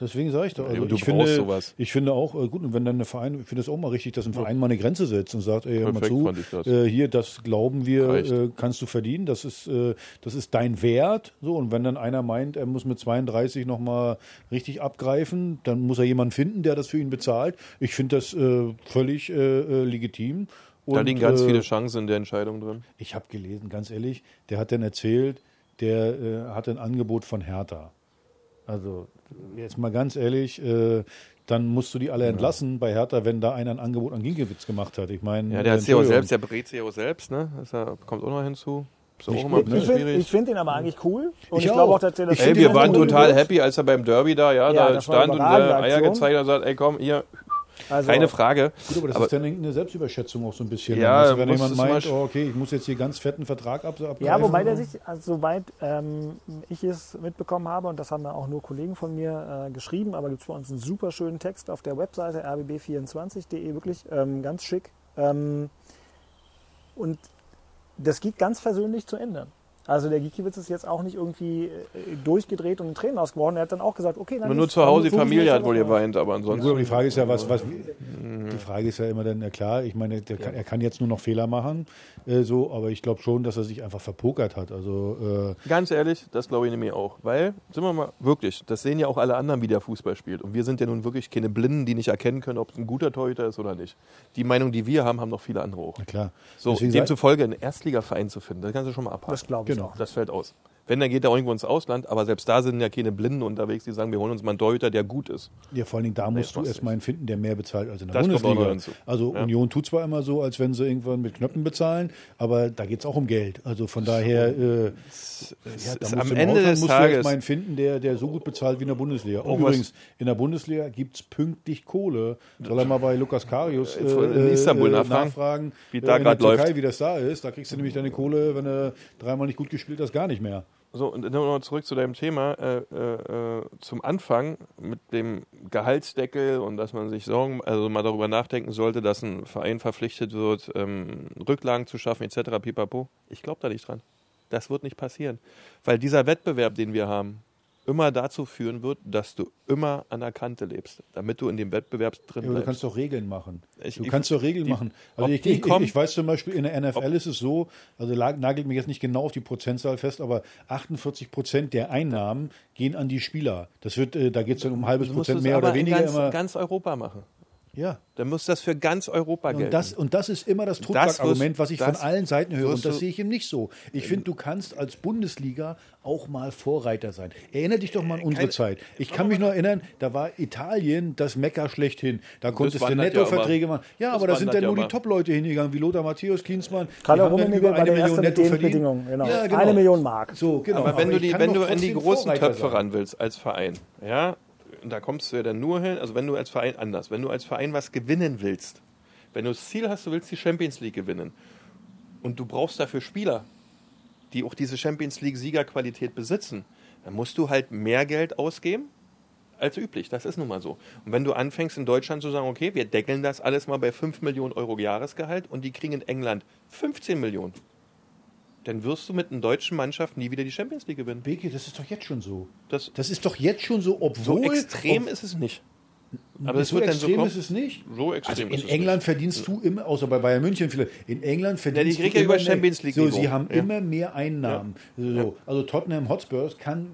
Deswegen sage ich doch. Also
du
ich
brauchst
finde,
sowas.
ich finde auch, äh, gut, und wenn dann ein Verein, ich finde es auch mal richtig, dass ein Verein mal eine Grenze setzt und sagt, ey, hör mal zu,
das.
äh, hier, das glauben wir, äh, kannst du verdienen, das ist, äh, das ist dein Wert. So, und wenn dann einer meint, er muss mit 32 nochmal richtig abgreifen, dann muss er jemanden finden, der das für ihn bezahlt. Ich finde das völlig legitim.
da
Und,
liegen ganz
äh,
viele Chancen in der Entscheidung drin.
ich habe gelesen, ganz ehrlich, der hat dann erzählt, der äh, hatte ein Angebot von Hertha. Also jetzt mal ganz ehrlich, äh, dann musst du die alle entlassen bei Hertha, wenn da einer ein Angebot an Ginkiewicz gemacht hat. Ich meine,
Ja, der hat
Entschuldigung.
selbst, der sich auch selbst, ne? Das ja- kommt auch noch hinzu. Ist auch immer ein
Ich
bisschen
finde find ihn aber eigentlich cool. Und
Ich
ich, glaube
auch.
dass er das
Ich
Ey, wir waren total happy, als er beim Derby da, ja,
Ja,
da stand und äh, Eier gezeigt hat und sagt, ey komm, hier,
Also,
keine Frage.
Gut, aber das
Aber-
ist dann eine Selbstüberschätzung auch so ein bisschen.
Ja,
Also, wenn jemand meint, oh, okay, ich muss jetzt hier ganz fetten Vertrag ab, abgreifen.
Ja, wobei der sich, also soweit ähm, ich es mitbekommen habe, und das haben auch nur Kollegen von mir äh, geschrieben, aber gibt es bei uns einen super schönen Text auf der Webseite rbb24.de, wirklich ähm, ganz schick. Ähm, und das geht ganz versöhnlich zu Ende. Also der Gikiewicz ist jetzt auch nicht irgendwie äh, durchgedreht und in Tränen ausgeworden. Er hat dann auch gesagt, okay, dann
Nur, zu Hause, die Familie hat wohl geweint, aber ansonsten.
Gut, aber die Frage ist ja, was, was
Mhm.
die Frage ist ja immer dann, ja klar, ich meine, der kann, er kann jetzt nur noch Fehler machen, äh, so, aber ich glaube schon, dass er sich einfach verpokert hat. Also äh,
Ganz ehrlich, das glaube ich nämlich auch. Weil, sind wir mal wirklich, das sehen ja auch alle anderen, wie der Fußball spielt. Und wir sind ja nun wirklich keine Blinden, die nicht erkennen können, ob es ein guter Torhüter ist oder nicht. Die Meinung, die wir haben, haben noch viele andere auch.
na klar.
So,
Deswegen
demzufolge einen Erstligaverein zu finden, das kannst du schon mal abhaken.
Das glaube ich
Genau.
Das fällt aus. Wenn, dann geht er irgendwo ins Ausland, aber selbst da sind ja keine Blinden unterwegs, die sagen, wir holen uns mal einen Torhüter, der gut ist.
Ja, vor allen Dingen da musst du erstmal einen finden, der mehr bezahlt als in der
Das
Bundesliga. Also
Ja.
Union tut zwar immer so, als wenn sie irgendwann mit Knöpfen bezahlen, aber da geht es auch um Geld. Also von daher, äh, ja,
Es
da
ist
musst
am
du
Ende
Ausland
des
musst du
Tages-
erstmal einen finden, der, der so gut bezahlt wie in der Bundesliga. Und
Oh,
übrigens, in der Bundesliga gibt es pünktlich Kohle. Soll er mal bei Lukas Karius äh,
in Istanbul
äh,
nachfragen, wie
äh,
da
in der
grad läuft.
Türkei, wie das da ist. Da kriegst du nämlich deine Kohle, wenn du dreimal nicht gut gespielt hast, gar nicht mehr.
So, und dann noch zurück zu deinem Thema. Äh, äh, äh, zum Anfang mit dem Gehaltsdeckel und dass man sich Sorgen, also mal darüber nachdenken sollte, dass ein Verein verpflichtet wird, ähm, Rücklagen zu schaffen, etc. pipapo. Ich glaube da nicht dran. Das wird nicht passieren. Weil dieser Wettbewerb, den wir haben, immer dazu führen wird, dass du immer an der Kante lebst, damit du in dem Wettbewerb drin
Ja, aber du
bleibst.
kannst doch Regeln machen.
Ich-
du
ich-
kannst doch Regeln
die-
machen. Also ich, ich, ich, weiß zum Beispiel, in der NFL ist es so, also nagelt mich jetzt nicht genau auf die Prozentzahl fest, aber 48 Prozent der Einnahmen gehen an die Spieler. Das wird, äh, da geht es dann um ein halbes Prozent mehr oder weniger
in ganz,
immer.
ganz Europa machen.
Ja.
Dann muss das für ganz Europa gelten.
Und das, und das ist immer das Totschlagargument, was ich von
das
allen Seiten höre. Und das
du-
sehe ich eben nicht so. Ich finde, du kannst als Bundesliga auch mal Vorreiter sein. Erinnere dich doch mal an unsere
Keine-
Zeit. Ich kann mich noch erinnern, da war Italien das Mecker schlechthin. Da konntest du
ja
Nettoverträge
immer.
machen. Ja, aber da sind dann
ja
nur die. Top-Leute hingegangen, wie Lothar Matthäus, Klinsmann.
Karl Rummenigge
über
war
eine
der
Million
Erste mit den. Bedingungen. Genau.
Ja, genau.
Eine Million Mark.
So, genau.
Aber wenn du,
ich
die, wenn du in die großen
Vorreiter
Töpfe
sein.
ran willst als Verein, ja, und da kommst du ja dann nur hin, also wenn du als Verein anders, wenn du als Verein was gewinnen willst, wenn du das Ziel hast, du willst die Champions League gewinnen und du brauchst dafür Spieler, die auch diese Champions League Siegerqualität besitzen, dann musst du halt mehr Geld ausgeben als üblich. Das ist nun mal so. Und wenn du anfängst in Deutschland zu sagen, okay, wir deckeln das alles mal bei 5 Millionen Euro Jahresgehalt und die kriegen in England 15 Millionen, dann wirst du mit einer deutschen Mannschaft nie wieder die Champions League gewinnen.
Beke, das ist doch jetzt schon so.
Das,
Das ist doch jetzt schon so,
so
obwohl...
extrem
ob,
ist es nicht. Aber es
so
wird dann so
extrem
kommen.
ist es nicht.
So extrem
Also in England verdienst du immer, außer bei Bayern München vielleicht, in England verdienst
die kriegen
du
ja über
immer mehr.
Champions League
So, sie haben
Ja.
immer mehr Einnahmen. So, Also Tottenham Hotspurs kann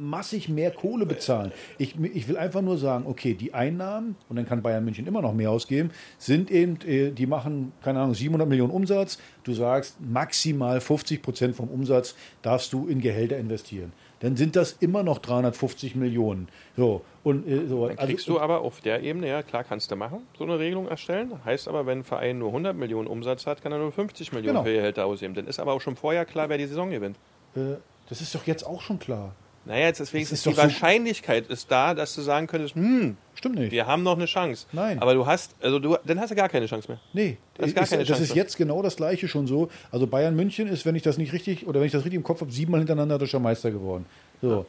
massig mehr Kohle bezahlen. Ich, ich will einfach nur sagen, okay, die Einnahmen, und dann kann Bayern München immer noch mehr ausgeben, sind eben, äh, die machen, keine Ahnung, 700 Millionen Umsatz. Du sagst, maximal 50 Prozent vom Umsatz darfst du in Gehälter investieren. Dann sind das immer noch 350 Millionen. So, und, äh, so,
Dann kriegst du aber auf der Ebene, ja klar kannst du machen, so eine Regelung erstellen. Heißt aber, wenn ein Verein nur 100 Millionen Umsatz hat, kann er nur 50 Millionen
Genau.
für Gehälter ausgeben. Dann ist aber auch schon vorher klar, wer die Saison gewinnt.
äh, das ist doch jetzt auch schon klar.
Naja, jetzt ist wenigstens
ist
die
so-
Wahrscheinlichkeit ist da, dass du sagen könntest, hm,
Stimmt nicht.
wir haben noch eine Chance.
Nein.
Aber du hast, also du, dann hast du gar keine Chance mehr.
Nee,
Da ist
das ist jetzt genau das gleiche schon so. Also Bayern München ist, wenn ich das nicht richtig oder wenn ich das richtig im Kopf habe, siebenmal hintereinander deutscher Meister geworden. So.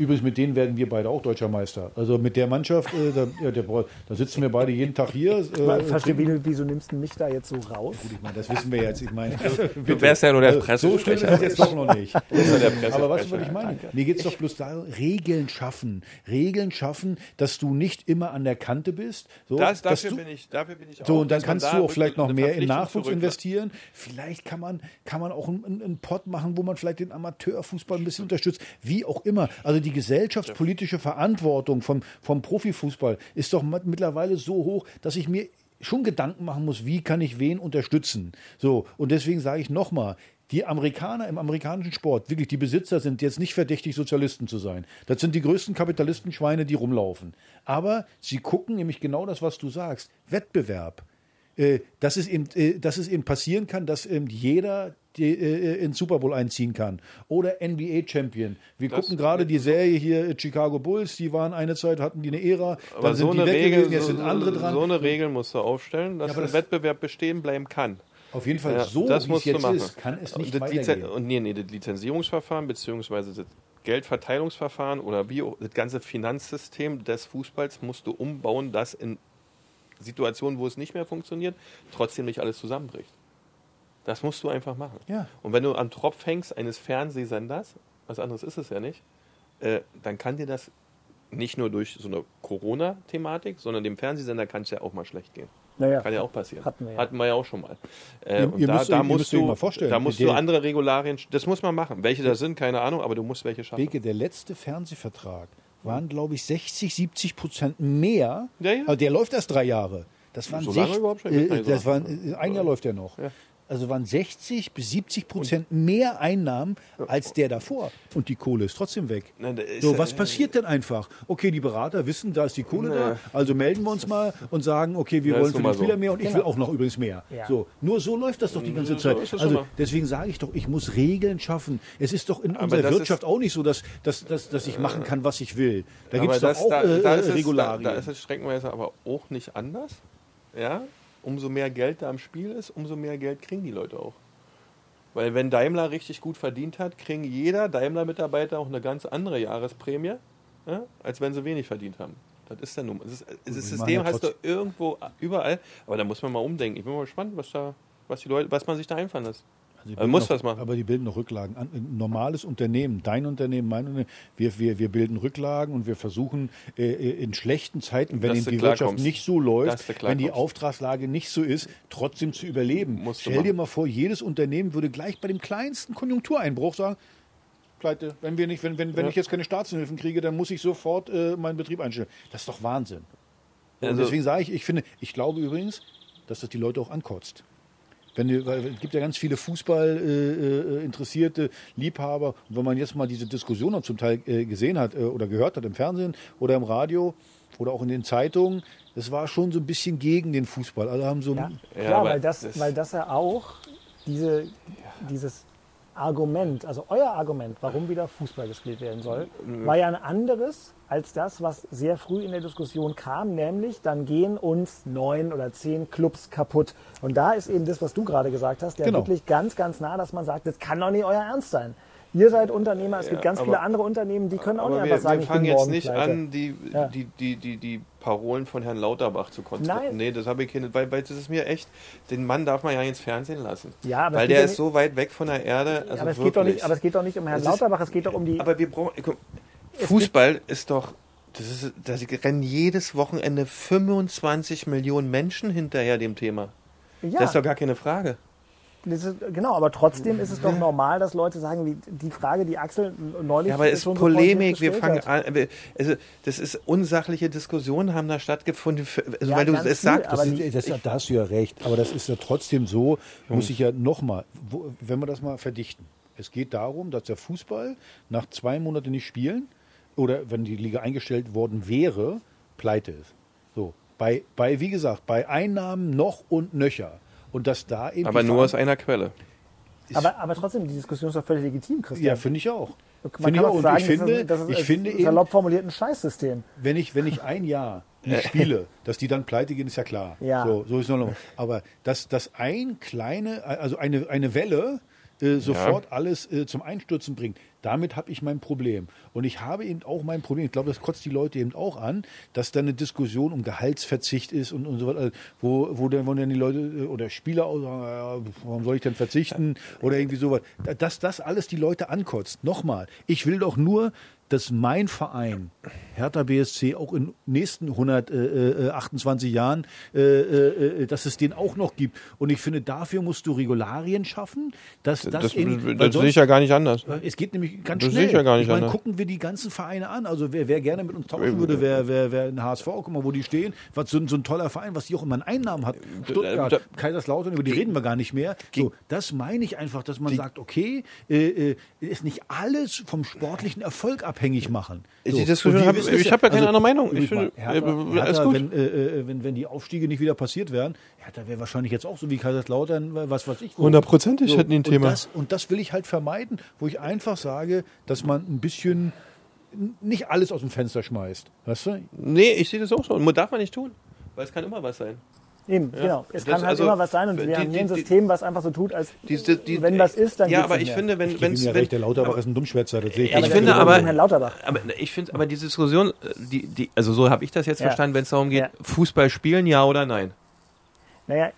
Übrigens, mit denen werden wir beide auch deutscher Meister. Also mit der Mannschaft, äh, da, ja, der, da sitzen wir beide jeden Tag hier. Äh,
Verstehe, wieso nimmst du mich da jetzt so raus?
ich meine, das wissen wir jetzt. Ich meine,
Du wärst ja nur der
also, so schlimm ist
Pressesprecher.
es jetzt doch noch nicht. <laughs>
Pressesprecher.
Aber weißt du, was ich meine? Mir geht es doch bloß darum, Regeln schaffen. Regeln schaffen, dass du nicht immer an der Kante bist. So,
Das, dafür,
du,
bin ich, dafür bin ich auch.
So, und dann kannst
da
du auch vielleicht noch mehr in Nachwuchs investieren. Vielleicht kann man, kann man auch einen, einen einen Pot machen, wo man vielleicht den Amateurfußball ein bisschen unterstützt. Wie auch immer. Also die gesellschaftspolitische Verantwortung vom, vom Profifußball ist doch mit- mittlerweile so hoch, dass ich mir schon Gedanken machen muss, wie kann ich wen unterstützen. So, und deswegen sage ich nochmal, die Amerikaner im amerikanischen Sport, wirklich die Besitzer sind jetzt nicht verdächtig, Sozialisten zu sein. Das sind die größten Kapitalistenschweine, die rumlaufen. Aber sie gucken nämlich genau das, was du sagst. Wettbewerb. Äh, dass, es eben, äh, dass es eben passieren kann, dass jeder die, äh, ins Super Bowl einziehen kann. Oder NBA Champion. Wir gucken gerade die Serie hier äh, Chicago Bulls, die waren eine Zeit, hatten die eine Ära,
Aber
dann
so
sind die
eine
weg
Regel,
gewesen, jetzt
so,
sind andere dran.
so eine Regel musst du aufstellen, dass
Ja,
ein
das-
Wettbewerb bestehen bleiben kann.
Auf jeden Fall
Ja,
so,
das
wie es jetzt
machen.
ist, kann es nicht
und das
weitergehen.
Und nee, nee, das Lizenzierungsverfahren beziehungsweise das Geldverteilungsverfahren oder wie auch das ganze Finanzsystem des Fußballs musst du umbauen, dass in Situationen, wo es nicht mehr funktioniert, trotzdem nicht alles zusammenbricht. Das musst du einfach machen.
Ja.
Und wenn du am Tropf hängst eines Fernsehsenders, was anderes ist es ja nicht, äh, dann kann dir das nicht nur durch so eine Corona-Thematik, sondern dem Fernsehsender kann es ja auch mal schlecht gehen.
Naja,
Kann ja auch passieren.
Hatten wir ja.
Hatten wir ja auch schon mal. Äh,
Ihr- ihr
da,
müsst
da musst du,
mal vorstellen,
da musst du andere Regularien, das muss man machen. Welche das sind, keine Ahnung, aber du musst welche schaffen.
Beke, der letzte Fernsehvertrag waren, glaube ich, 60, 70 Prozent mehr.
Ja, ja.
Also der läuft erst drei Jahre. Das waren
So lange
60
überhaupt schon?
Äh, das waren, äh, ein Jahr läuft der noch.
Ja.
Also waren 60 bis 70 Prozent mehr Einnahmen als der davor. Und die Kohle ist trotzdem weg.
Nein, da ist
so, was passiert denn einfach? Okay, die Berater wissen, da ist die Kohle da, also melden wir uns mal und sagen, okay, wir
Ja,
wollen für den Spieler
so.
mehr und ich will auch noch übrigens mehr.
Ja.
So, nur so läuft das doch die ganze Zeit. Also deswegen sage ich doch, ich muss Regeln schaffen. Es ist doch in
Aber
unserer Wirtschaft auch nicht so, dass, dass, dass, dass ich machen kann, was ich will. Da gibt es doch auch
da,
äh,
da, ist es, da,
Regularien.
da ist es streckenweise aber auch nicht anders. Ja? Umso mehr Geld da am Spiel ist, umso mehr Geld kriegen die Leute auch. Weil wenn Daimler richtig gut verdient hat, kriegen jeder Daimler-Mitarbeiter auch eine ganz andere Jahresprämie, ja, als wenn sie wenig verdient haben. Das ist der Nummer. Das, ist, das System hast du irgendwo überall, aber da muss man mal umdenken. Ich bin mal gespannt, was da, was die Leute, was man sich da einfallen lässt.
Also bilden
muss
noch,
was machen.
Aber die bilden noch Rücklagen. An, ein normales Unternehmen, dein Unternehmen, mein Unternehmen, wir, wir, wir bilden Rücklagen und wir versuchen äh, äh, in schlechten Zeiten, wenn die Wirtschaft
klarkommst.
nicht so läuft, wenn die
klarkommst.
Auftragslage nicht so ist, trotzdem zu überleben.
Musst
Stell dir mal vor, jedes Unternehmen würde gleich bei dem kleinsten Konjunktureinbruch sagen, Pleite, wenn, wir nicht, wenn, wenn, wenn
Ja.
ich jetzt keine Staatshilfen kriege, dann muss ich sofort äh, meinen Betrieb einstellen. Das ist doch Wahnsinn. Und
Also-
deswegen sage ich, ich finde, ich glaube übrigens, dass das die Leute auch ankotzt. Wenn, es gibt ja ganz viele Fußball äh, äh, Liebhaber. Und wenn man jetzt mal diese Diskussion auch zum Teil äh, gesehen hat äh, oder gehört hat im Fernsehen oder im Radio oder auch in den Zeitungen, das war schon so ein bisschen gegen den Fußball. Alle haben so
Ja,
Ja,
klar,
aber
weil, das,
das-
weil das ja auch diese, dieses Argument, also euer Argument, warum wieder Fußball gespielt werden soll, war ja ein anderes als das, was sehr früh in der Diskussion kam, nämlich dann gehen uns neun oder zehn Clubs kaputt. Und da ist eben das, was du gerade gesagt hast, ja
Genau.
wirklich ganz, ganz nah, dass man sagt, das kann doch nicht euer Ernst sein. Ihr seid Unternehmer, es gibt ganz
aber-
viele andere Unternehmen, die können auch nicht
wir,
einfach sagen,
wir
ich bin
fangen jetzt nicht
pleite.
an, die,
Ja.
die, die, die, die Parolen von Herrn Lauterbach zu konstruieren.
Nein.
Nee, das habe ich keine, weil, weil das ist mir echt, den Mann darf man ja ins Fernsehen lassen.
Ja, aber
weil der
ja
ist
nicht-
so weit weg von der Erde. Also
aber, es
wirklich.
geht doch nicht, aber es geht doch nicht um Herrn
ist-
Lauterbach, es geht doch um die.
Aber wir brauchen. guck, Fußball ist doch. Das ist, da rennen jedes Wochenende 25 Millionen Menschen hinterher dem Thema.
ja.
Das ist doch gar keine Frage.
Das ist, genau, aber trotzdem ist es doch normal, dass Leute sagen, wie die Frage, die Axel neulich
Ja, aber es ist
so
Polemik. Wir fangen an. wir- Also, das ist unsachliche Diskussionen haben da stattgefunden. für- Also,
Ja,
weil du es
viel,
sagst.
aber
Das,
die-
ist, das, da hast du ja recht, aber das ist ja trotzdem so, muss ich ja nochmal, wenn wir das mal verdichten. Es geht darum, dass der Fußball nach zwei Monaten nicht spielen oder wenn die Liga eingestellt worden wäre, pleite ist. So, bei, bei wie gesagt, bei Einnahmen noch und nöcher. Und dass da eben.
aber nur aus einer Quelle.
Aber, aber trotzdem, die Diskussion ist doch völlig legitim, Christian.
Ja, finde ich auch.
Man
Finde ich
kann
auch. Und
sagen,
ich finde,
das ist, das ist
ich
ein
finde eben,
salopp formuliert ein Scheißsystem.
wenn ich, wenn ich ein Jahr nicht <laughs> spiele, dass die dann pleite gehen, ist ja klar.
Ja.
So, so ist es noch. Aber dass, dass ein kleine, also eine, eine Welle äh, sofort alles äh, zum Einstürzen bringt, damit habe ich mein Problem. Und ich habe eben auch mein Problem, ich glaube, das kotzt die Leute eben auch an, dass da eine Diskussion um Gehaltsverzicht ist und, und so weiter, wo, wo, dann, wo dann die Leute äh, oder Spieler auch sagen, ja, warum soll ich denn verzichten oder irgendwie sowas. Dass das alles die Leute ankotzt. Nochmal, ich will doch nur, dass mein Verein, Hertha BSC, auch in nächsten 128 Jahren, äh, äh, dass es den auch noch gibt. Und ich finde, dafür musst du Regularien schaffen, dass das,
Das,
eben,
das sehe ich
sonst-
ja gar nicht anders.
es geht nämlich ganz
Das
schnell.
sehe ich ja gar nicht
ich meine,
anders.
gucken wir die ganzen Vereine an. Also wer, wer gerne mit uns tauschen würde, wer, wer, wer ein HSV, guck mal, wo die stehen. Was so, ein- so ein toller Verein, was die auch immer an Einnahmen hat. Stuttgart,
da-
Kaiserslautern, über die reden wir gar nicht mehr. So, das meine ich einfach, dass man sagt, okay, äh, äh, ist nicht alles vom sportlichen Erfolg abhängig. Abhängig machen. So. Und
hab- ich
es
hab ja keine
also,
andere Meinung. Ich finde,
Hertha, Hertha. Wenn, äh, wenn, wenn die Aufstiege nicht wieder passiert wären, Hertha wäre wahrscheinlich jetzt auch so wie Kaiserslautern, was weiß ich.
Hundertprozentig hätten die ein
und
Thema.
Das, und das will ich halt vermeiden, wo ich einfach sage, dass man ein bisschen nicht alles aus dem Fenster schmeißt. Weißt du?
Nee, ich sehe das auch so. Und darf man nicht tun. Weil es kann immer was sein.
Eben, genau. Es
Das-
kann halt
also,
immer was sein und
die-
wir haben hier ein
die-
System, was einfach so tut, als
Die- die- die-
wenn was ist, dann
Ja, aber
nicht
ich
mehr.
finde, wenn,
Ich
wenn,
gebe ihm ja
wenn
recht, der Lauterbach ist ein Dummschwätzer, das sehe ich.
Ja, aber
ich finde aber,
Herrn Lauterbach.
aber ich finde, aber diese Diskussion, äh, die, die, also so habe ich das jetzt
Ja.
verstanden, wenn es darum geht,
Ja.
Fußball spielen, ja oder nein.
Naja,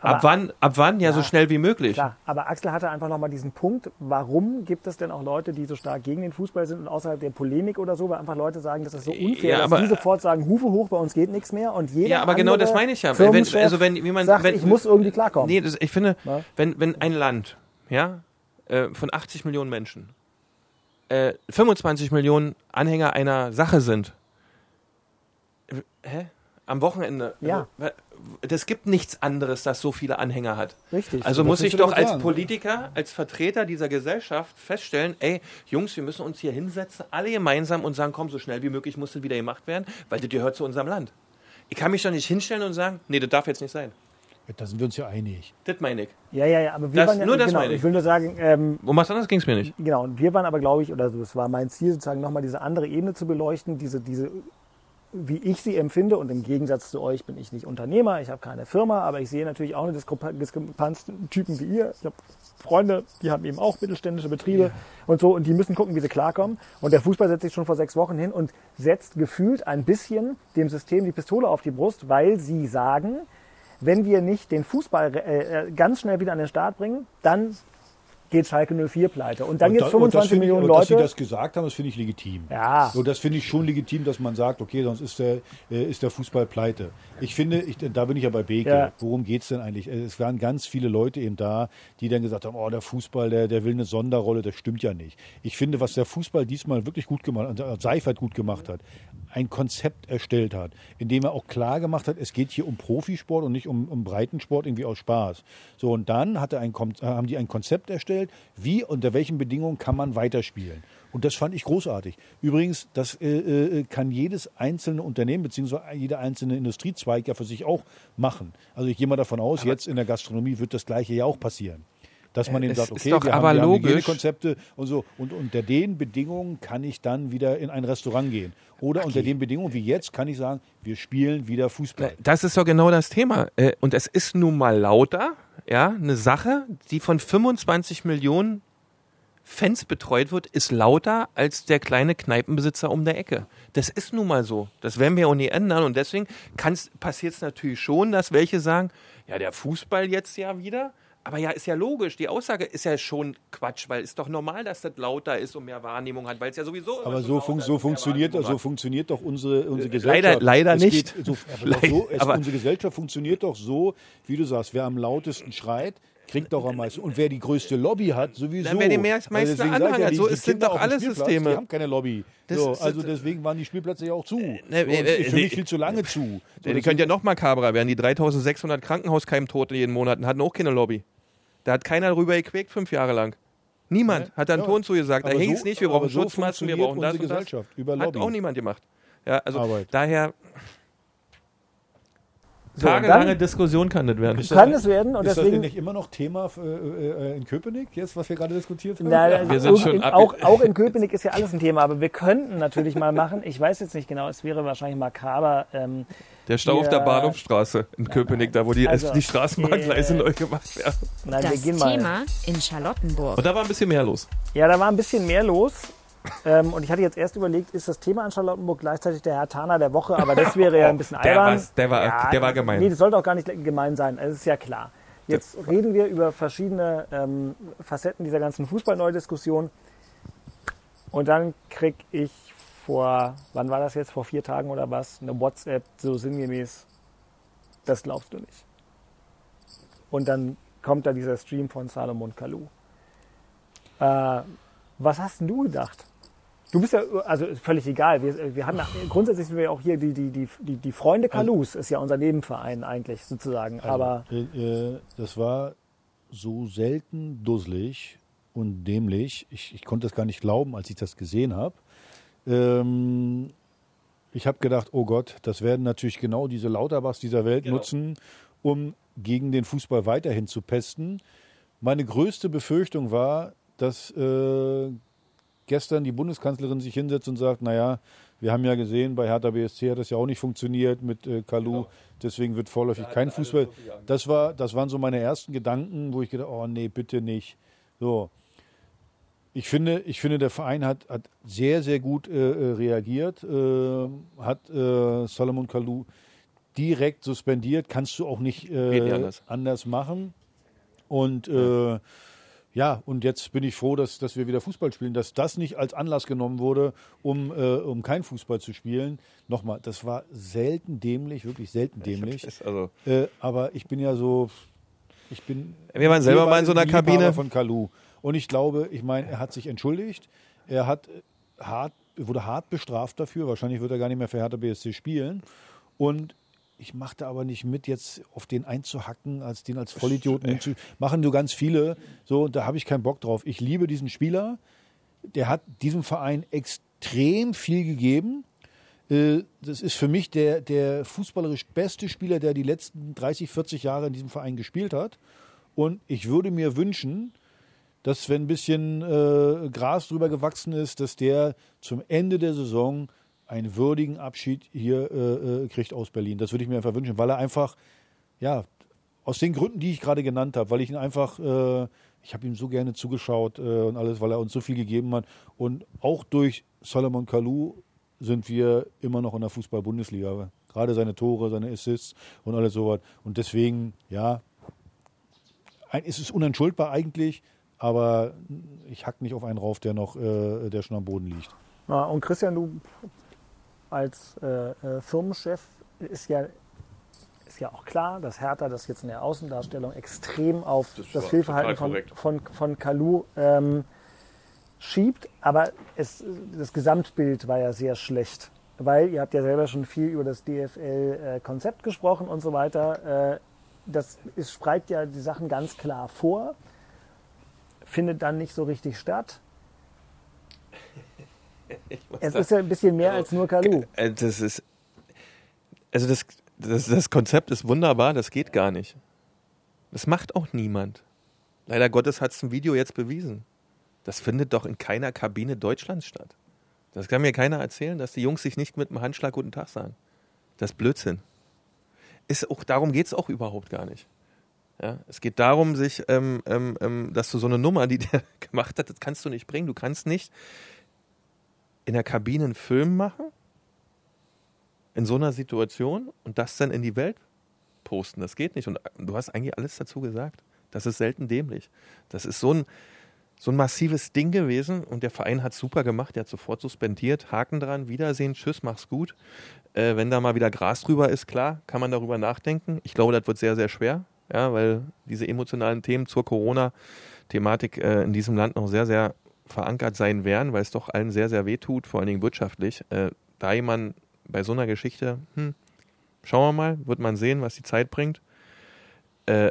ab
aber-
wann, ab wann? Ja, so
Ja.
schnell wie möglich.
Klar, aber Axel hatte einfach nochmal diesen Punkt, warum gibt es denn auch Leute, die so stark gegen den Fußball sind und außerhalb der Polemik oder so, weil einfach Leute sagen, das ist so unfair,
Ja,
dass
aber-
die sofort sagen, Hufe hoch, bei uns geht nichts mehr und jeder
Ja, aber genau das meine ich ja. Wenn, also wenn, wie man,
sagt,
wenn,
ich muss irgendwie klarkommen.
Nee, das, ich finde,
Ja.
wenn, wenn ein Land, ja, äh, von 80 Millionen Menschen, äh, 25 Millionen Anhänger einer Sache sind, äh, hä? Am Wochenende.
Ja.
Also, das gibt nichts anderes, das so viele Anhänger hat.
Richtig.
Also muss ich doch als? Politiker, als Vertreter dieser Gesellschaft feststellen, ey, Jungs, wir müssen uns hier hinsetzen, alle gemeinsam und sagen, komm, so schnell wie möglich muss das wieder gemacht werden, weil das gehört zu unserem Land. Ich kann mich doch nicht hinstellen und sagen, nee, das darf jetzt nicht sein.
Da sind wir uns ja einig.
Das meine ich.
ja, ja, ja, aber wir
Das-
waren ja,
nur das
genau,
meine ich.
ich will nur sagen, ähm,
Um was anderes ging es mir nicht.
Genau, und wir waren aber, glaube ich, oder so, es war mein Ziel, sozusagen nochmal diese andere Ebene zu beleuchten, diese, diese, wie ich sie empfinde. Und im Gegensatz zu euch bin ich nicht Unternehmer, ich habe keine Firma, aber ich sehe natürlich auch eine Diskrepa- Diskrepanz Typen wie ihr. Ich habe Freunde, die haben eben auch mittelständische Betriebe und so, und die müssen gucken, wie sie klarkommen. Und der Fußball setzt sich schon vor sechs Wochen hin und setzt gefühlt ein bisschen dem System die Pistole auf die Brust, weil sie sagen, wenn wir nicht den Fußball äh, äh, ganz schnell wieder an den Start bringen, dann geht Schalke 04 pleite. Und dann gibt es
und das
25
finde ich-
Millionen
und Dass sie
Leute.
das gesagt haben, das finde ich legitim.
Ja.
So, das finde ich schon legitim, dass man sagt, okay, sonst ist der, äh, ist der Fußball pleite. Ich finde, ich, da bin ich ja bei Beke.
Ja.
Worum geht's denn eigentlich? Es waren ganz viele Leute eben da, die dann gesagt haben, oh, der Fußball, der, der will eine Sonderrolle. Das stimmt ja nicht. Ich finde, was der Fußball diesmal wirklich gut gemacht hat, äh, Seifert gut gemacht hat, ein Konzept erstellt hat, in dem er auch klar gemacht hat, es geht hier um Profisport und nicht um, um Breitensport irgendwie aus Spaß. So, und dann hat er ein, äh, haben die ein Konzept erstellt, wie, unter welchen Bedingungen kann man weiterspielen. Und das fand ich großartig. Übrigens, das äh, äh, kann jedes einzelne Unternehmen beziehungsweise jeder einzelne Industriezweig ja für sich auch machen. Also ich gehe mal davon aus, jetzt in der Gastronomie wird das Gleiche ja auch passieren. Dass man
Äh, es
sagt,
ist
okay,
doch
wir
aber
haben, wir haben
logisch.
Hygienekonzepte und so. Und unter den Bedingungen kann ich dann wieder in ein Restaurant gehen. Oder unter den Bedingungen wie jetzt kann ich sagen, wir spielen wieder Fußball.
Das ist doch genau das Thema. Äh, Und es ist nun mal lauter, ja, eine Sache, die von 25 Millionen Fans betreut wird, ist lauter als der kleine Kneipenbesitzer um der Ecke. Das ist nun mal so. Das werden wir auch nie ändern. Und deswegen passiert es natürlich schon, dass welche sagen, ja, der Fußball jetzt ja wieder. Aber ja, ist ja logisch. Die Aussage ist ja schon Quatsch, weil ist doch normal, dass das lauter ist und mehr Wahrnehmung hat, weil es ja sowieso.
Aber so, fun so funktioniert, so
hat.
funktioniert doch unsere, unsere
Leider-
Gesellschaft.
leider
es
nicht.
So, <laughs> aber
Leider-
so, es,
aber-
unsere Gesellschaft funktioniert doch so, wie du sagst, wer am lautesten schreit, kriegt doch am meisten. Und wer die größte Lobby hat, sowieso.
Dann wer die meisten
deswegen
Anhänger hat. So
die
sind doch alle Systeme.
Die haben keine Lobby. So, also deswegen waren die Spielplätze ja auch zu.
äh,
und
äh,
für mich viel zu lange zu. So,
Ja, die
das
könnt ja noch makabrer werden. Die 3600 Krankenhauskeimtote jeden Monat hatten auch keine Lobby. Da hat keiner drüber gequäkt fünf Jahre lang. Niemand hat da einen
Ja.
Ton zugesagt. Da hing
so-
es nicht, wir brauchen
so
Schutzmasken, wir brauchen das und das.
Über
Hat auch niemand gemacht. Ja, also
Arbeit.
daher
So,
tagelange
dann
Diskussion kann das werden.
Kann
das-
es werden und
ist das denn
deswegen
nicht immer noch Thema äh, äh, in Köpenick, jetzt, was wir gerade diskutiert haben?
Na,
wir sind
auch,
schon
in, auch, auch in Köpenick ist ja alles ein Thema, aber wir könnten natürlich mal machen, ich weiß jetzt nicht genau, es wäre wahrscheinlich makaber. Ähm,
Der Stau auf der
Ja.
Bahnhofstraße in Köpenick, da wo die,
Also,
die Straßenbahngleise
äh,
neu gemacht werden.
nein, wir
Das
gehen mal.
Thema in Charlottenburg.
Und da war ein bisschen mehr los.
Ja, da war ein bisschen mehr los. Ähm, und ich hatte jetzt erst überlegt, ist das Thema an Charlottenburg gleichzeitig der Herr Taner der Woche, aber das wäre ja ein bisschen <laughs>
Der
albern.
der war-
ja,
der war gemein.
Nee, das sollte auch gar nicht gemein sein, es ist ja klar. Jetzt reden wir über verschiedene ähm, Facetten dieser ganzen Fußballneudiskussion. Und dann krieg ich vor, wann war das jetzt, vor vier Tagen oder was, eine WhatsApp so sinngemäß, das glaubst du nicht. Und dann kommt da dieser Stream von Salomon Kalou. Äh, was hast denn du gedacht? Du bist ja, also völlig egal. Wir, wir haben ja, grundsätzlich sind wir ja auch hier die, die, die, die, die Freunde Kalus, ist ja unser Nebenverein eigentlich sozusagen. Aber
äh, äh, das war so selten dusselig und dämlich. Ich, ich konnte das gar nicht glauben, als ich das gesehen habe. Ähm, ich habe gedacht, oh Gott, das werden natürlich genau diese Lauterbachs dieser Welt
Genau.
nutzen, um gegen den Fußball weiterhin zu pesten. Meine größte Befürchtung war, dass äh, gestern die Bundeskanzlerin sich hinsetzt und sagt, naja, wir haben ja gesehen, bei Hertha BSC hat das ja auch nicht funktioniert mit äh, Kalu, deswegen wird vorläufig kein Fußball. Das, war, das waren so meine ersten Gedanken, wo ich gedacht oh nee, bitte nicht. So. Ich finde, ich finde, der Verein hat, hat sehr, sehr gut äh, äh, reagiert, äh, hat äh, Solomon Kalou direkt suspendiert, kannst du auch nicht, äh,
anders.
anders machen. Und äh, ja, und jetzt bin ich froh, dass, dass wir wieder Fußball spielen, dass das nicht als Anlass genommen wurde, um, äh, um kein Fußball zu spielen. Nochmal, das war selten dämlich, wirklich selten dämlich.
Ist Also,
Äh, aber ich bin ja so, ich bin.
Wir waren selber mal in so einer Kabine.
von Kalu. Und ich glaube, ich meine, er hat sich entschuldigt. Er hat äh, hart, wurde hart bestraft dafür. Wahrscheinlich wird er gar nicht mehr für Hertha BSC spielen. Und ich machte aber nicht mit, jetzt auf den einzuhacken, als den als Vollidioten hinzu. Machen nur ganz viele. So, und da habe ich keinen Bock drauf. Ich liebe diesen Spieler. Der hat diesem Verein extrem viel gegeben. Äh, Das ist für mich der, der fußballerisch beste Spieler, der die letzten 30, 40 Jahre in diesem Verein gespielt hat. Und ich würde mir wünschen, dass wenn ein bisschen äh, Gras drüber gewachsen ist, dass der zum Ende der Saison einen würdigen Abschied hier äh, äh, kriegt aus Berlin. Das würde ich mir einfach wünschen, weil er einfach, ja, aus den Gründen, die ich gerade genannt habe, weil ich ihn einfach, äh, ich habe ihm so gerne zugeschaut äh, und alles, weil er uns so viel gegeben hat. Und auch durch Solomon Kalou sind wir immer noch in der Fußball-Bundesliga. Gerade seine Tore, seine Assists und alles sowas. Und deswegen, ja, es ist unentschuldbar eigentlich, aber ich hack nicht auf einen rauf, der noch, äh, der schon am Boden liegt.
Ja, und Christian, du als äh, äh, Firmenchef ist ja, ist ja auch klar, dass Hertha das jetzt in der Außendarstellung extrem auf
Das
das, Fehlverhalten von, von, von Kalu ähm, schiebt. Aber es, das Gesamtbild war ja sehr schlecht. Weil ihr habt ja selber schon viel über das DFL-Konzept gesprochen und so weiter. Äh, das ist, schreibt ja die Sachen ganz klar vor, findet dann nicht so richtig statt. Es ist ja ein bisschen mehr als nur Kalu.
Äh, Das ist. Also das, das, das Konzept ist wunderbar, das geht gar nicht. Das macht auch niemand. Leider Gottes hat es ein Video jetzt bewiesen. Das findet doch in keiner Kabine Deutschlands statt. Das kann mir keiner erzählen, dass die Jungs sich nicht mit einem Handschlag Guten Tag sagen. Das ist Blödsinn. Ist auch, darum geht es auch überhaupt gar nicht. Ja, es geht darum, sich, ähm, ähm, ähm, dass du so eine Nummer, die der <laughs> gemacht hat, das kannst du nicht bringen. Du kannst nicht in der Kabine einen Film machen, in so einer Situation und das dann in die Welt posten. Das geht nicht. Und du hast eigentlich alles dazu gesagt. Das ist selten dämlich. Das ist so ein, so ein massives Ding gewesen und der Verein hat super gemacht. Der hat sofort suspendiert. Haken dran, Wiedersehen, tschüss, mach's gut. Äh, wenn da mal wieder Gras drüber ist, klar, kann man darüber nachdenken. Ich glaube, das wird sehr, sehr schwer, ja, weil diese emotionalen Themen zur Corona-Thematik äh, in diesem Land noch sehr, sehr verankert sein werden, weil es doch allen sehr, sehr weh tut, vor allen Dingen wirtschaftlich. Äh, da jemand bei so einer Geschichte, hm, schauen wir mal, wird man sehen, was die Zeit bringt. Äh,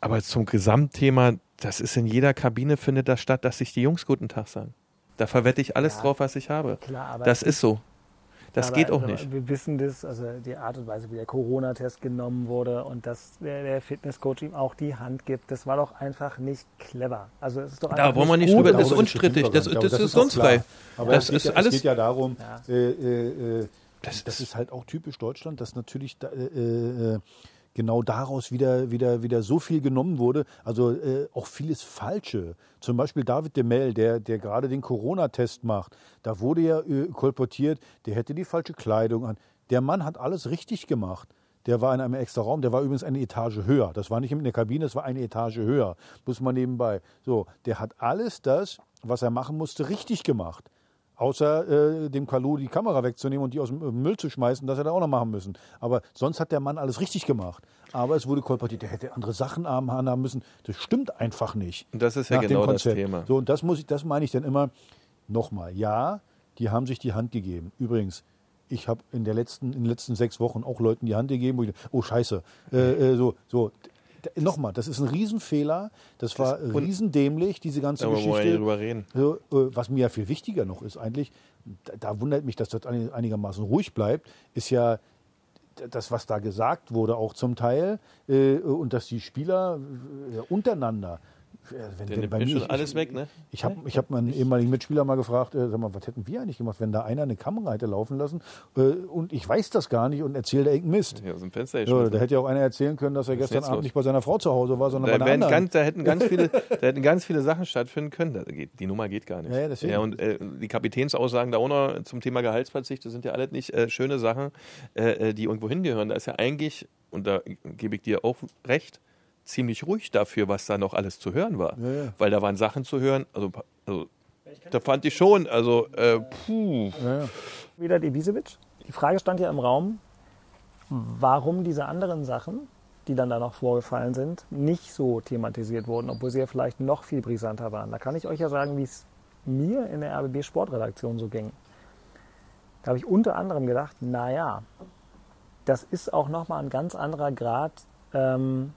aber zum Gesamtthema, das ist in jeder Kabine findet das statt, dass sich die Jungs guten Tag sagen. Da verwette ich alles
Ja,
drauf, was ich habe.
Klar,
Das ist so. Das
aber,
geht auch nicht.
Wir wissen das, also die Art und Weise, wie der Corona-Test genommen wurde und dass der, der Fitnesscoach ihm auch die Hand gibt, das war doch einfach nicht clever. Also es ist doch
Da
einfach
wollen wir nicht drüber- das ist unstrittig. Das-
aber
das
nicht.
ist unfrei.
klar. Aber
Das
es, geht
ist
ja,
alles-
es geht ja darum,
Ja.
äh, äh, äh,
Das
das,
ist-
ist halt auch typisch Deutschland, dass natürlich da, äh, äh, genau daraus wieder, wieder, wieder so viel genommen wurde. Also äh, auch vieles Falsche. Zum Beispiel David de Mel, der, der gerade den Corona-Test macht. Da wurde ja äh, kolportiert, der hätte die falsche Kleidung an. Der Mann hat alles richtig gemacht. Der war in einem extra Raum, der war übrigens eine Etage höher. Das war nicht in der Kabine, das war eine Etage höher. Muss man nebenbei. So, der hat alles das, was er machen musste, richtig gemacht. Außer äh, dem Kalu die Kamera wegzunehmen und die aus dem äh, Müll zu schmeißen, das hätte er auch noch machen müssen. Aber sonst hat der Mann alles richtig gemacht. Aber es wurde kolportiert, der hätte andere Sachen am Hahn haben müssen. Das stimmt einfach nicht.
Und das ist ja genau das. Thema.
So, und das muss ich, das meine ich dann immer nochmal. Ja, die haben sich die Hand gegeben. Übrigens, ich habe in, der letzten, in den letzten sechs Wochen auch Leuten die Hand gegeben, wo ich, oh Scheiße, äh, äh, so, so. Nochmal, das ist ein Riesenfehler. Das war riesendämlich, diese ganze
wir
Geschichte.
drüber reden.
Äh, was mir ja viel wichtiger noch ist eigentlich, da, wundert mich, dass das einig- einigermaßen ruhig bleibt, ist ja das, was da gesagt wurde, auch zum Teil, äh, und dass die Spieler äh, untereinander. Wenn,
Der nimmt mir schon alles weg, ne?
Ich habe ich hab meinen ehemaligen Mitspieler mal gefragt, äh, sag mal, was hätten wir eigentlich gemacht, wenn da einer eine Kamera hätte laufen lassen äh, und ich weiß das gar nicht und erzähle da irgendeinen Mist.
Ja, aus dem Fenster
Ja, da hätte ja auch einer erzählen können, dass er gestern Abend
los?
nicht bei seiner Frau zu Hause war, sondern
Da,
bei einer
ganz, da, hätten ganz viele, <laughs> da hätten ganz viele Sachen stattfinden können. Da geht, die Nummer geht gar nicht.
Ja, ja, deswegen.
und äh, die Kapitänsaussagen da auch noch zum Thema Gehaltsverzicht, das sind ja alles nicht äh, schöne Sachen, äh, äh, die irgendwo hingehören. Da ist ja eigentlich, und da gebe ich dir auch recht, ziemlich ruhig dafür, was da noch alles zu hören war.
Ja, ja.
Weil da waren Sachen zu hören, also, also da fand ich schon, also äh, puh.
Ja, ja.
Wieder Ibisevic. Die Frage stand ja im Raum, warum diese anderen Sachen, die dann da noch vorgefallen sind, nicht so thematisiert wurden, obwohl sie ja vielleicht noch viel brisanter waren. Da kann ich euch ja sagen, wie es mir in der RBB Sportredaktion so ging. Da habe ich unter anderem gedacht, naja, das ist auch nochmal ein ganz anderer Grad ähm,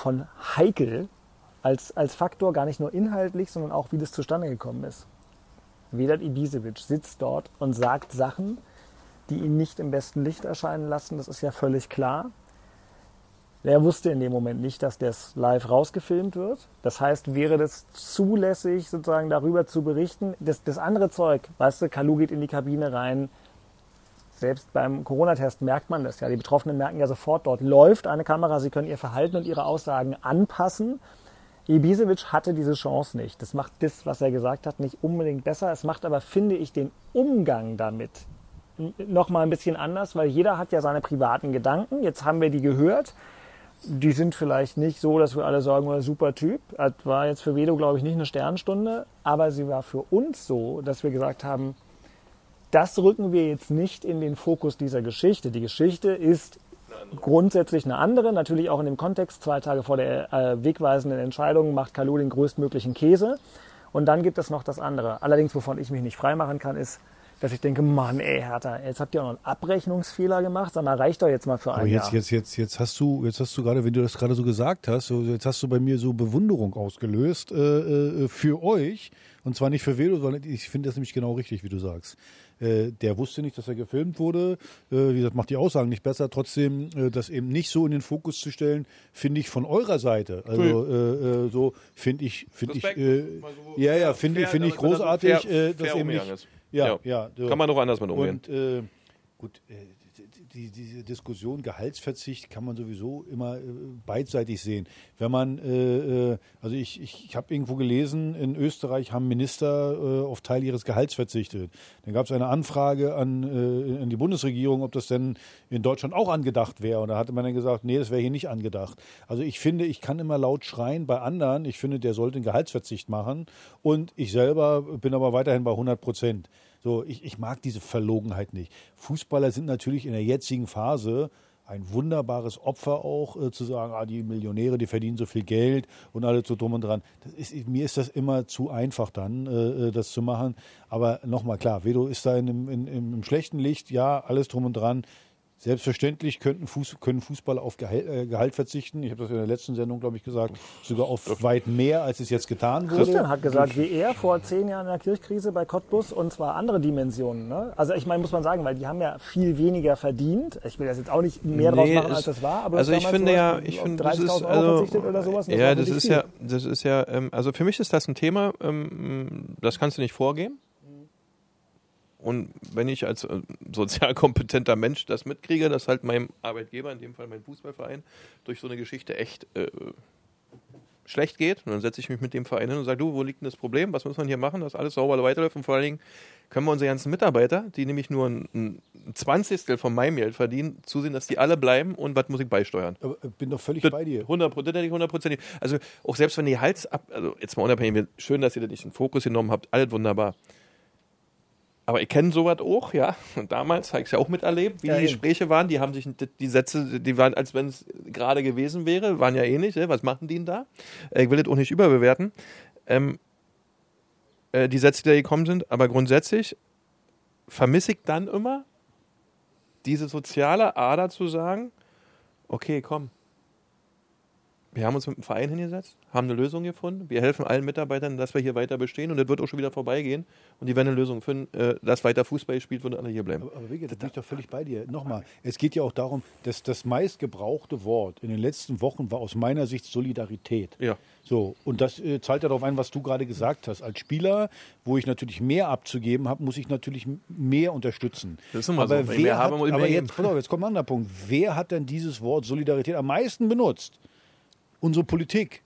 von heikel als, als Faktor, gar nicht nur inhaltlich, sondern auch, wie das zustande gekommen ist. Vedat Ibisevic sitzt dort und sagt Sachen, die ihn nicht im besten Licht erscheinen lassen. Das ist ja völlig klar. Er wusste in dem Moment nicht, dass das live rausgefilmt wird. Das heißt, wäre das zulässig, sozusagen darüber zu berichten. Das, das andere Zeug, weißt du, Kalu geht in die Kabine rein. Selbst beim Corona-Test merkt man das ja. Die Betroffenen merken ja sofort, dort läuft eine Kamera. Sie können ihr Verhalten und ihre Aussagen anpassen. Ibisevic hatte diese Chance nicht. Das macht das, was er gesagt hat, nicht unbedingt besser. Es macht aber, finde ich, den Umgang damit noch mal ein bisschen anders, weil jeder hat ja seine privaten Gedanken. Jetzt haben wir die gehört. Die sind vielleicht nicht so, dass wir alle sagen, oh, super Typ. Das war jetzt für Vedo, glaube ich, nicht eine Sternstunde, aber sie war für uns so, dass wir gesagt haben, das rücken wir jetzt nicht in den Fokus dieser Geschichte. Die Geschichte ist grundsätzlich eine andere, natürlich auch in dem Kontext. Zwei Tage vor der äh, wegweisenden Entscheidung macht Kalu den größtmöglichen Käse. Und dann gibt es noch das andere. Allerdings, wovon ich mich nicht freimachen kann, ist, dass ich denke, Mann, ey, Hertha, jetzt habt ihr auch noch einen Abrechnungsfehler gemacht. Sag mal, reicht doch jetzt mal für ein
Aber jetzt,
Jahr.
jetzt, jetzt, jetzt hast du, jetzt hast du gerade, wenn du das gerade so gesagt hast, so, jetzt hast du bei mir so Bewunderung ausgelöst äh, äh, für euch. Und zwar nicht für Velo, sondern ich finde das nämlich genau richtig, wie du sagst. Äh, der wusste nicht, dass er gefilmt wurde. Äh, wie gesagt, macht die Aussagen nicht besser. Trotzdem, äh, das eben nicht so in den Fokus zu stellen, finde ich von eurer Seite. Also äh, äh, so finde ich, finde ich, äh, ja, ja, finde finde ich großartig, äh, dass eben nicht. Ja,
Ja.
ja, so.
Kann man doch anders mit umgehen.
Und äh, gut, äh, die, diese Diskussion Gehaltsverzicht kann man sowieso immer äh, beidseitig sehen. Wenn man, äh, äh, also ich, ich, ich habe irgendwo gelesen, in Österreich haben Minister äh, auf Teil ihres Gehalts verzichtet. Dann gab es eine Anfrage an, äh, an die Bundesregierung, ob das denn in Deutschland auch angedacht wäre. Und da hatte man dann gesagt, nee, das wäre hier nicht angedacht. Also ich finde, ich kann immer laut schreien bei anderen. Ich finde, der sollte einen Gehaltsverzicht machen. Und ich selber bin aber weiterhin bei 100 Prozent. So, ich, ich mag diese Verlogenheit nicht. Fußballer sind natürlich in der jetzigen Phase ein wunderbares Opfer auch, äh, zu sagen, ah, die Millionäre, die verdienen so viel Geld und alles so drum und dran. Ist, mir ist das immer zu einfach dann, äh, äh, das zu machen. Aber nochmal klar, Vedo ist da in, in, im, im schlechten Licht, ja, alles drum und dran. Selbstverständlich könnten Fuß, können Fußballer auf Gehalt, äh, Gehalt verzichten. Ich habe das in der letzten Sendung, glaube ich, gesagt, sogar auf weit mehr, als es jetzt getan wurde.
Christian hat gesagt, wie er vor zehn Jahren in der Kirchkrise bei Cottbus und zwar andere Dimensionen. Ne? Also ich meine, muss man sagen, weil die haben ja viel weniger verdient. Ich will das jetzt auch nicht mehr draus
Nee,
machen,
es-
als das war. Aber
also ich finde ja, ich finde, das
30.000
ist
Euro
also,
verzichtet oder sowas. und
ja, das ist
viel.
ja, das ist ja, ähm, also für mich ist das ein Thema, ähm, das kannst du nicht vorgeben. Und wenn ich als äh, sozial kompetenter Mensch das mitkriege, dass halt meinem Arbeitgeber, in dem Fall mein Fußballverein, durch so eine Geschichte echt äh, schlecht geht, und dann setze ich mich mit dem Verein hin und sage, du, wo liegt denn das Problem? Was muss man hier machen, dass alles sauber weiterläuft? Und vor allen Dingen können wir unsere ganzen Mitarbeiter, die nämlich nur ein, ein Zwanzigstel von meinem Geld verdienen, zusehen, dass die alle bleiben und was muss ich beisteuern?
Aber äh, bin doch völlig
Das-
bei dir.
Hundertprozentig, hundertprozentig. Also auch selbst wenn die Hals ab, also jetzt mal unabhängig, schön, dass ihr das nicht in den Fokus genommen habt, alles wunderbar. Aber ich kenne sowas auch, ja. Und damals habe ich es ja auch miterlebt, wie
Ja,
die
eben.
Gespräche waren. Die haben sich die- Sätze, die waren, als wenn es gerade gewesen wäre, waren ja ähnlich. Ne? Was machen die denn da? Äh, Ich will das auch nicht überbewerten. Ähm, äh, die Sätze, die da gekommen sind, aber grundsätzlich vermisse ich dann immer diese soziale Ader zu sagen, okay, komm. Wir haben uns mit dem Verein hingesetzt, haben eine Lösung gefunden. Wir helfen allen Mitarbeitern, dass wir hier weiter bestehen und das wird auch schon wieder vorbeigehen. Und die werden eine Lösung finden, äh, dass weiter Fußball gespielt wird und alle hier bleiben.
Aber, aber Wege, da bin ich doch völlig bei dir. Nochmal, es geht ja auch darum, dass das meistgebrauchte Wort in den letzten Wochen war aus meiner Sicht Solidarität.
Ja.
So, und das äh, zahlt ja darauf ein, was du gerade gesagt hast. Als Spieler, wo ich natürlich mehr abzugeben habe, muss ich natürlich mehr unterstützen.
Das ist immer
aber
so.
Wer
wir
hat, aber
mehr
jetzt,
geben.
pass auf, jetzt kommt ein anderer Punkt. Wer hat denn dieses Wort Solidarität am meisten benutzt? Unsere Politik.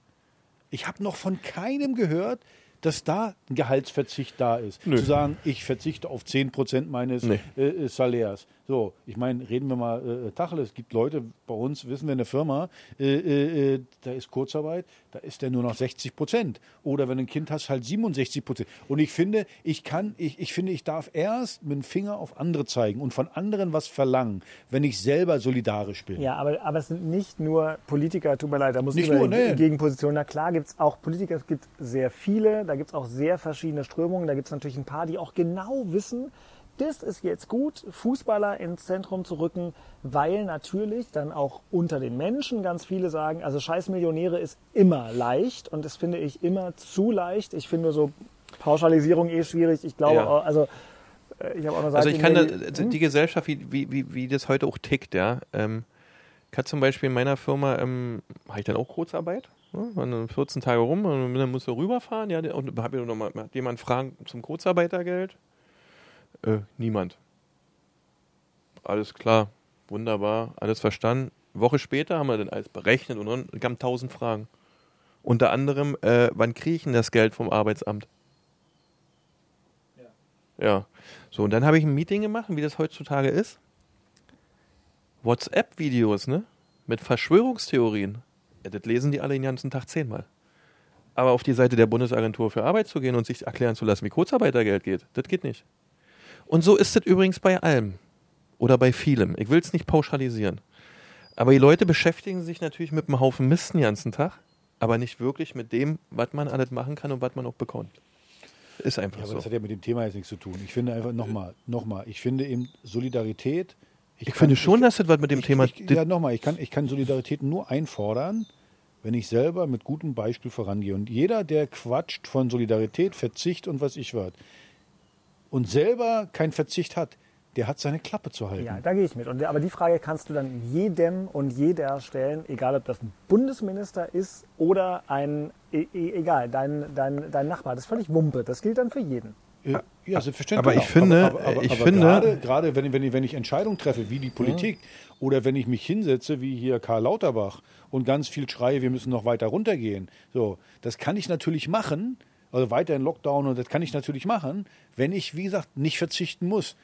Ich habe noch von keinem gehört, dass da ein Gehaltsverzicht da ist.
Nö.
Zu sagen, ich verzichte auf 10 Prozent meines
Nee.
äh, äh, Salärs. So, ich meine, reden wir mal äh, Tacheles. Es gibt Leute bei uns, wissen wir in der Firma, äh, äh, äh, da ist Kurzarbeit, da ist der nur noch 60 Prozent. Oder wenn du ein Kind hast, halt 67 Prozent. Und ich finde, ich kann, ich, ich finde, ich darf erst mit dem Finger auf andere zeigen und von anderen was verlangen, wenn ich selber solidarisch bin.
Ja, aber, aber es sind nicht nur Politiker, tut mir leid, da muss
Nicht
ich
nur, nee.
Gegenposition. Na klar gibt es auch Politiker, es gibt sehr viele, da gibt es auch sehr verschiedene Strömungen, da gibt es natürlich ein paar, die auch genau wissen, das ist jetzt gut, Fußballer ins Zentrum zu rücken, weil natürlich dann auch unter den Menschen ganz viele sagen, also scheiß Millionäre ist immer leicht und das finde ich immer zu leicht. Ich finde so Pauschalisierung eh schwierig. Ich glaube,
Ja.
also äh, ich habe auch noch
Also
gesagt,
ich kann
in
da,
der-
also die Gesellschaft, wie, wie, wie, wie das heute auch tickt, ja. Ähm, ich hatte zum Beispiel in meiner Firma, ähm, habe ich dann auch Kurzarbeit, ne? waren dann 14 Tage rum und dann musste rüberfahren, ja, und habe noch mal, hat jemand Fragen zum Kurzarbeitergeld? Äh, niemand. Alles klar, wunderbar, alles verstanden. Woche später haben wir dann alles berechnet und dann kamen 1000 Fragen. Unter anderem, äh, wann kriege ich denn das Geld vom Arbeitsamt? Ja. So, und dann habe ich ein Meeting gemacht, wie das heutzutage ist. WhatsApp-Videos, ne? Mit Verschwörungstheorien. Ja, das lesen die alle den ganzen Tag zehnmal. Aber auf die Seite der Bundesagentur für Arbeit zu gehen und sich erklären zu lassen, wie Kurzarbeitergeld geht, das geht nicht. Und so ist es übrigens bei allem. Oder bei vielem. Ich will es nicht pauschalisieren. Aber die Leute beschäftigen sich natürlich mit einem Haufen Mist den ganzen Tag, aber nicht wirklich mit dem, was man alles machen kann und was man auch bekommt. Ist einfach
Ja, aber
so.
das hat ja mit dem Thema jetzt nichts zu tun. Ich finde einfach nochmal, nochmal, ich finde eben Solidarität.
Ich finde schon, dass das was mit dem
ich,
Thema.
Ich, ja, nochmal, ich kann, ich kann Solidarität nur einfordern, wenn ich selber mit gutem Beispiel vorangehe. Und jeder, der quatscht von Solidarität, Verzicht und was ich was, und selber keinen Verzicht hat, der hat seine Klappe zu halten.
Ja, da gehe ich mit. Und, aber die Frage kannst du dann jedem und jeder stellen, egal ob das ein Bundesminister ist oder ein, e, e, egal, dein, dein, dein Nachbar. Das ist völlig Wumpe. Das gilt dann für jeden.
Äh, Ja, selbstverständlich.
Aber ich finde- ich finde-
gerade, gerade wenn, wenn, ich, wenn ich Entscheidungen treffe, wie die Politik, oder wenn ich mich hinsetze, wie hier Karl Lauterbach, und ganz viel schreie, wir müssen noch weiter runtergehen, so, das kann ich natürlich machen, also weiter in Lockdown, und das kann ich natürlich machen, wenn ich, wie gesagt, nicht verzichten muss.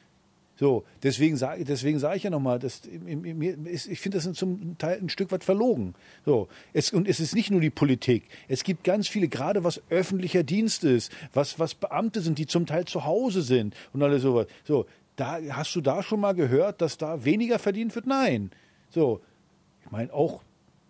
So, deswegen sage deswegen sag ich ja nochmal, ich finde das zum Teil ein Stück weit verlogen. So, es, und es ist nicht nur die Politik. Es gibt ganz viele, gerade was öffentlicher Dienst ist, was, was Beamte sind, die zum Teil zu Hause sind und alles sowas. So, da hast du da schon mal gehört, dass da weniger verdient wird? Nein. So, ich meine auch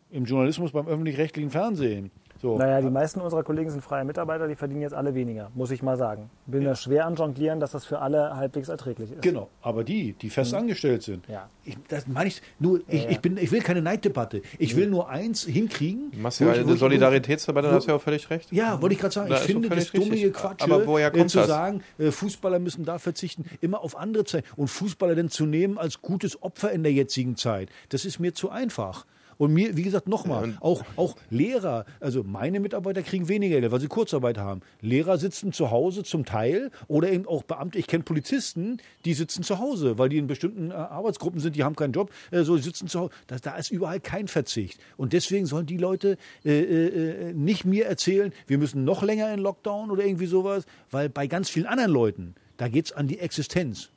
im Journalismus beim öffentlich-rechtlichen Fernsehen. So,
Naja, die meisten unserer Kollegen sind freie Mitarbeiter, die verdienen jetzt alle weniger, muss ich mal sagen. Bin da schwer an Jonglieren, dass das für alle halbwegs erträglich ist.
Genau, aber die, die fest angestellt sind.
Ja.
Ich, das meine ich nur, ich, ich, bin, ich will keine Neiddebatte. Ich will nur eins hinkriegen.
Machst du
ich-
ja eine Solidaritätsdebatte, dann hast du ja auch völlig recht.
Ja, wollte ich gerade sagen.
Da
ich finde das dumme
richtig.
Gequatsche,
Aber woher
äh,
kommt
zu
das?
sagen, äh, Fußballer müssen da verzichten, immer auf andere Zeit und Fußballer denn zu nehmen als gutes Opfer in der jetzigen Zeit. Das ist mir zu einfach. Und mir, wie gesagt, nochmal, auch, auch Lehrer, also meine Mitarbeiter kriegen weniger Geld, weil sie Kurzarbeit haben. Lehrer sitzen zu Hause zum Teil oder eben auch Beamte, ich kenne Polizisten, die sitzen zu Hause, weil die in bestimmten äh, Arbeitsgruppen sind, die haben keinen Job, äh, so sitzen zu Hause. Da, da ist überall kein Verzicht. Und deswegen sollen die Leute äh, äh, nicht mir erzählen, wir müssen noch länger in Lockdown oder irgendwie sowas, weil bei ganz vielen anderen Leuten, da geht es an die Existenz.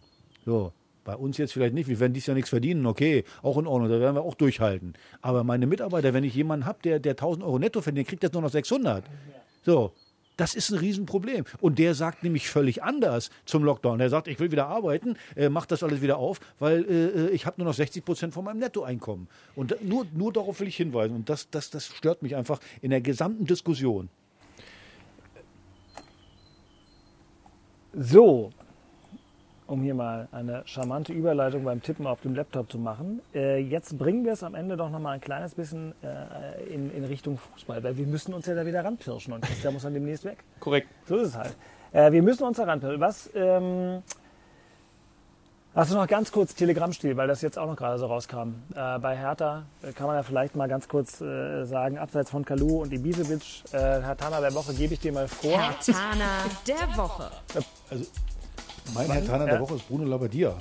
So. Bei uns jetzt vielleicht nicht, wir werden dies Jahr nichts verdienen, okay, auch in Ordnung, da werden wir auch durchhalten. Aber meine Mitarbeiter, wenn ich jemanden habe, der, der 1000 Euro netto verdient, der kriegt jetzt nur noch 600. So, das ist ein Riesenproblem. Und der sagt nämlich völlig anders zum Lockdown. Der sagt, ich will wieder arbeiten, äh, macht das alles wieder auf, weil äh, ich habe nur noch 60 Prozent von meinem Nettoeinkommen. Und nur, nur darauf will ich hinweisen. Und das, das, das stört mich einfach in der gesamten Diskussion.
So. Um hier mal eine charmante Überleitung beim Tippen auf dem Laptop zu machen. Äh, jetzt bringen wir es am Ende doch noch mal ein kleines bisschen äh, in, in Richtung Fußball, weil wir müssen uns ja da wieder ranpirschen und der muss dann demnächst weg.
Korrekt.
So ist es halt. Äh, wir müssen uns da ranpirschen. Was, ähm, Hast du noch ganz kurz Telegrammstil, weil das jetzt auch noch gerade so rauskam. Äh, bei Hertha äh, kann man ja vielleicht mal ganz kurz äh, sagen, abseits von Kalu und Ibisevic, äh, Herr Tana der Woche gebe ich dir mal vor.
Herr Tana der Woche.
Also, mein Herr Tanner der
Ja.
Woche ist Bruno Labbadia.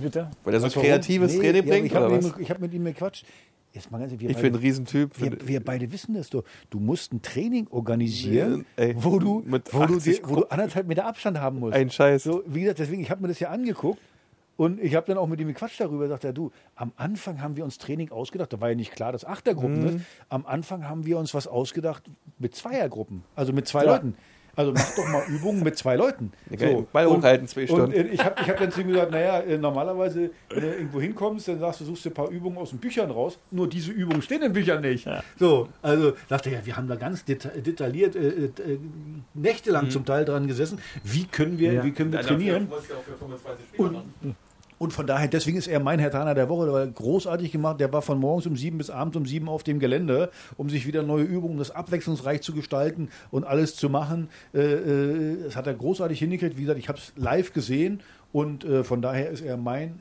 Bitte.
Weil er so
du warum?
kreatives
Nee,
Training
ja,
bringt,
Ich habe
oder
mit,
was?
ihm- ich hab mit ihm gequatscht. Jetzt mal ganz wir
Ich
beide-
bin ein Riesentyp.
Wir, wir beide wissen das doch. Du musst ein Training organisieren,
ey,
wo, du,
mit
wo, du,
80
dir- wo du anderthalb Meter Abstand haben musst.
Ein Scheiß.
So, wie gesagt, deswegen, ich habe mir das ja angeguckt und ich habe dann auch mit ihm gequatscht darüber. Sagt er, du, am Anfang haben wir uns Training ausgedacht. Da war ja nicht klar, dass Achtergruppen
Mhm.
ist. Am Anfang haben wir uns was ausgedacht mit Zweiergruppen, also mit zwei
Ja.
Leuten. Also mach doch mal Übungen mit zwei Leuten.
geil. Ball hochhalten, zwei
Und
Stunden.
äh, ich habe ich hab dann zu ihm gesagt, naja, äh, normalerweise, wenn du irgendwo hinkommst, dann sagst du, suchst dir ein paar Übungen aus den Büchern raus. Nur diese Übungen stehen in den Büchern nicht. So, also sagt er, ja, wir haben da ganz deta detailliert, äh, äh, äh, nächtelang zum Teil dran gesessen. Wie können wir,
Ja.
wie können wir trainieren? Und, und von daher, deswegen ist er mein Herr Taner der Woche, der war großartig gemacht. Der war von morgens um sieben bis abends um sieben auf dem Gelände, um sich wieder neue Übungen, um das abwechslungsreich zu gestalten und alles zu machen. Äh, äh, das hat er großartig hingekriegt. Wie gesagt, ich habe es live gesehen und äh, von daher ist er mein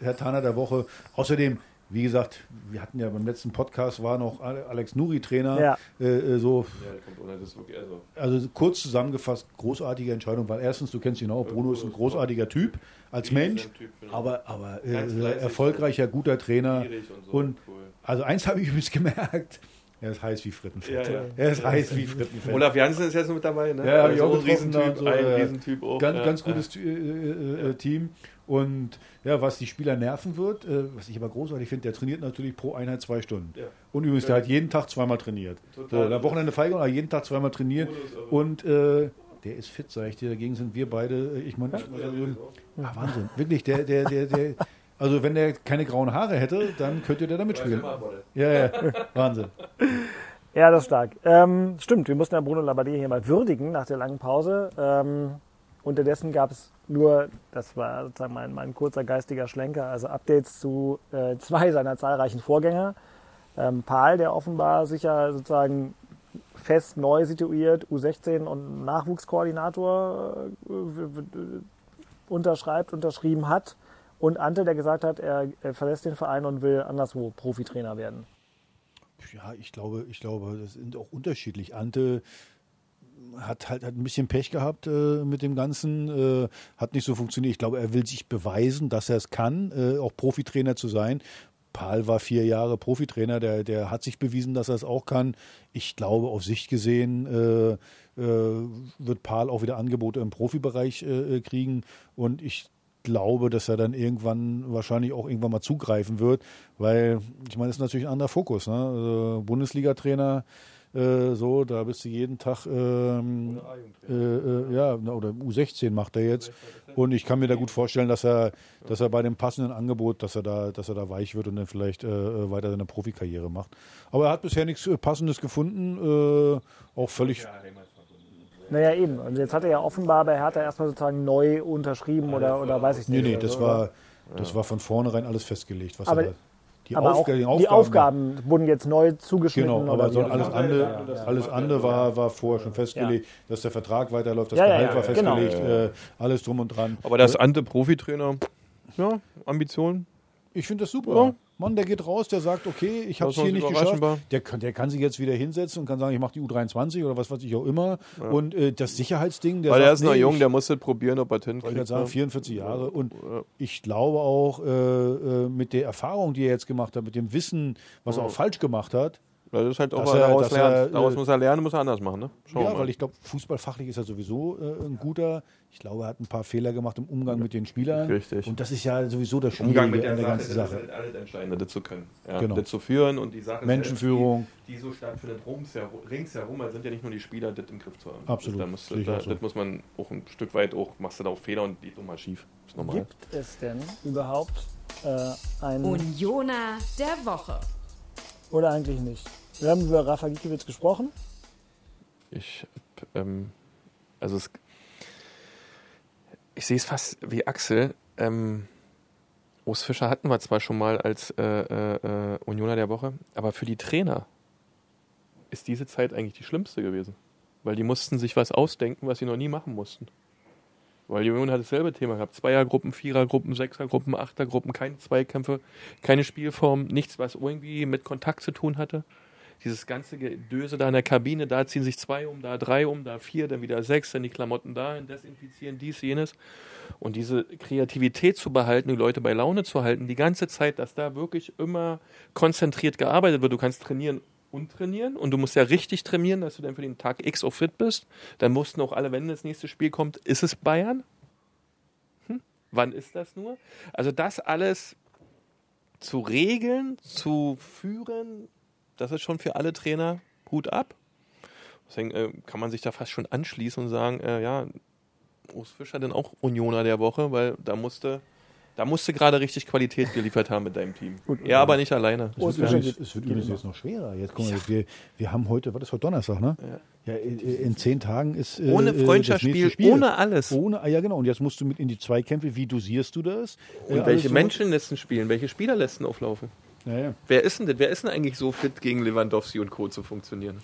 Herr Taner der Woche. Außerdem, wie gesagt, wir hatten ja beim letzten Podcast war noch Ale- Alex Nuri Trainer.
Ja.
Äh, äh, so,
Ja, der kommt ohne das wirklich, also.
also kurz zusammengefasst, großartige Entscheidung, weil erstens, du kennst ihn auch, Bruno ist ein großartiger Typ als Mensch,
Typ, genau.
aber, aber äh, erfolgreicher, guter Trainer.
Und so,
Und
cool.
also eins habe ich <laughs> übrigens gemerkt, er ist heiß wie Frittenfett.
Ja, ja.
Er ist heiß wie Frittenfett.
Olaf Janssen ist jetzt noch mit dabei, ne?
Ja, hab ich
Also
auch
ein Riesentyp,
so,
ein. Riesentyp auch.
Ganz,
ja,
ganz gutes äh, äh, äh, Team. Und ja, was die Spieler nerven wird, äh, was ich aber großartig finde, der trainiert natürlich pro Einheit zwei Stunden.
Ja.
Und übrigens, der hat jeden Tag zweimal trainiert.
Total.
So, am Wochenende Feigung, aber jeden Tag zweimal trainiert. Und äh, der ist fit, sag ich dir. Dagegen sind wir beide, äh, ich meine, ah, Wahnsinn. Wirklich, der, der, der, der, also wenn der keine grauen Haare hätte, dann könnte der da mitspielen. Ja, ja, <laughs> Wahnsinn.
Ja, das ist stark. Ähm, stimmt, wir mussten ja Bruno Labbadia hier mal würdigen nach der langen Pause. Ähm, unterdessen gab es nur, das war sozusagen mein, mein kurzer geistiger Schlenker, also Updates zu äh, zwei seiner zahlreichen Vorgänger. Ähm, Paul, der offenbar sich ja sozusagen fest neu situiert, U16 und Nachwuchskoordinator äh, unterschreibt, unterschrieben hat. Und Ante, der gesagt hat, er, er verlässt den Verein und will anderswo Profitrainer werden.
Ja, ich glaube, ich glaube, das sind auch unterschiedlich. Ante hat halt hat ein bisschen Pech gehabt äh, mit dem Ganzen, äh, hat nicht so funktioniert. Ich glaube, er will sich beweisen, dass er es kann, äh, auch Profitrainer zu sein. Paul war vier Jahre Profitrainer, der, der hat sich bewiesen, dass er es auch kann. Ich glaube, auf Sicht gesehen äh, äh, wird Paul auch wieder Angebote im Profibereich äh, kriegen. Und ich glaube, dass er dann irgendwann wahrscheinlich auch irgendwann mal zugreifen wird, weil ich meine, das ist natürlich ein anderer Fokus. Ne? Also Bundesliga-Trainer, äh, so, da bist du jeden Tag, ähm, äh, äh, ja, oder U16 macht er jetzt. Und ich kann mir da gut vorstellen, dass er, dass er bei dem passenden Angebot, dass er da, dass er da weich wird und dann vielleicht äh, weiter seine Profikarriere macht. Aber er hat bisher nichts äh, Passendes gefunden, äh, auch völlig.
Naja, eben. Und jetzt hat er ja offenbar bei Hertha erstmal sozusagen neu unterschrieben oder, oder weiß ich
Nee,
nicht.
nee,
oder
das war, das war von vornherein alles festgelegt. Was
Aber-
er, die,
Aber auch
Aufga-
die Aufgaben wurden jetzt neu zugeschnitten.
Genau, aber so
auch
alles andere, alles andere war, war vorher schon festgelegt, dass der Vertrag weiterläuft, das Gehalt
ja,
war
genau.
festgelegt, äh, alles drum und dran.
Aber das Ante Profitrainer, ja, Ambitionen.
Ich finde das super.
Ja.
Mann, der geht raus, der sagt, okay, ich habe es hier nicht geschafft. Der kann, der kann sich jetzt wieder hinsetzen und kann sagen, ich mache die U23 oder was weiß ich auch immer. Und äh, das Sicherheitsding, der
Weil er
sagt,
ist noch
nee,
jung,
ich-
der muss das probieren, ob er hinkriegt.
gerade sagen,
ne?
44 Jahre. Und ich glaube auch, äh, äh, mit der Erfahrung, die er jetzt gemacht hat, mit dem Wissen, was er auch falsch gemacht hat,
Das ist halt auch,
Dass
weil er daraus
er,
lernt. Daraus
äh,
muss er lernen, muss er anders machen, ne? Schauen
ja,
mal.
weil ich glaube, fußballfachlich ist er sowieso äh, ein guter. Ich glaube, er hat ein paar Fehler gemacht im Umgang mit den Spielern.
Richtig.
Und das ist ja sowieso das Schwierige
Umgang mit der
der
Sache,
ganzen
das
Sache.
ist halt alles Entscheidende, das zu können. Ja,
Genau.
Das zu führen und die Sache
Menschenführung.
die, die so stattfindet, ringsherum, da sind ja nicht nur die Spieler, das im Griff zu haben.
Absolut,
Das, da muss,
sehe ich
da,
so.
das muss man auch ein Stück weit auch, machst du da auch Fehler und die doch mal schief. ist normal.
Gibt es denn überhaupt äh, einen
Unioner der Woche.
Oder eigentlich nicht? Wir haben über Rafa Gikiewicz gesprochen.
Ich, ähm, also es, ich sehe es fast wie Axel. Ähm, Urs Fischer hatten wir zwar schon mal als äh, äh, äh, Unioner der Woche, aber für die Trainer ist diese Zeit eigentlich die schlimmste gewesen. Weil die mussten sich was ausdenken, was sie noch nie machen mussten. Weil die Union hat dasselbe Thema gehabt. Zweiergruppen, Vierergruppen, Sechsergruppen, Achtergruppen, keine Zweikämpfe, keine Spielform, nichts, was irgendwie mit Kontakt zu tun hatte. Dieses ganze Gedöse da in der Kabine, da ziehen sich zwei um, da drei um, da vier, dann wieder sechs, dann die Klamotten dahin, desinfizieren, dies, jenes. Und diese Kreativität zu behalten, die Leute bei Laune zu halten, die ganze Zeit, dass da wirklich immer konzentriert gearbeitet wird. Du kannst trainieren und trainieren und du musst ja richtig trainieren, dass du dann für den Tag X auch fit bist. Dann mussten auch alle, wenn das nächste Spiel kommt, ist es Bayern? Hm? Wann ist das nur? Also das alles zu regeln, zu führen, das ist schon für alle Trainer Hut ab. Deswegen äh, kann man sich da fast schon anschließen und sagen, äh, ja, Urs Fischer denn auch Unioner der Woche, weil da musste da musst du gerade richtig Qualität geliefert haben mit deinem Team.
Gut,
ja, aber nicht alleine.
Oh,
Es wird, übrigens, es wird übrigens jetzt noch schwerer. Jetzt guck mal, wir, wir haben heute, was ist heute Donnerstag, ne? Ja, in, in zehn Tagen ist äh,
Ohne
äh, das
Freundschaftsspiel, ohne alles.
Ohne, ah, ja genau. Und jetzt musst du mit in die Zweikämpfe. Wie dosierst du das? Äh,
Und
alles
welche? Menschen lässt ihn spielen? Welche Spieler lässt ihn auflaufen?
Ja, ja.
Wer ist denn das? Wer ist denn eigentlich so fit gegen Lewandowski und Co. zu funktionieren?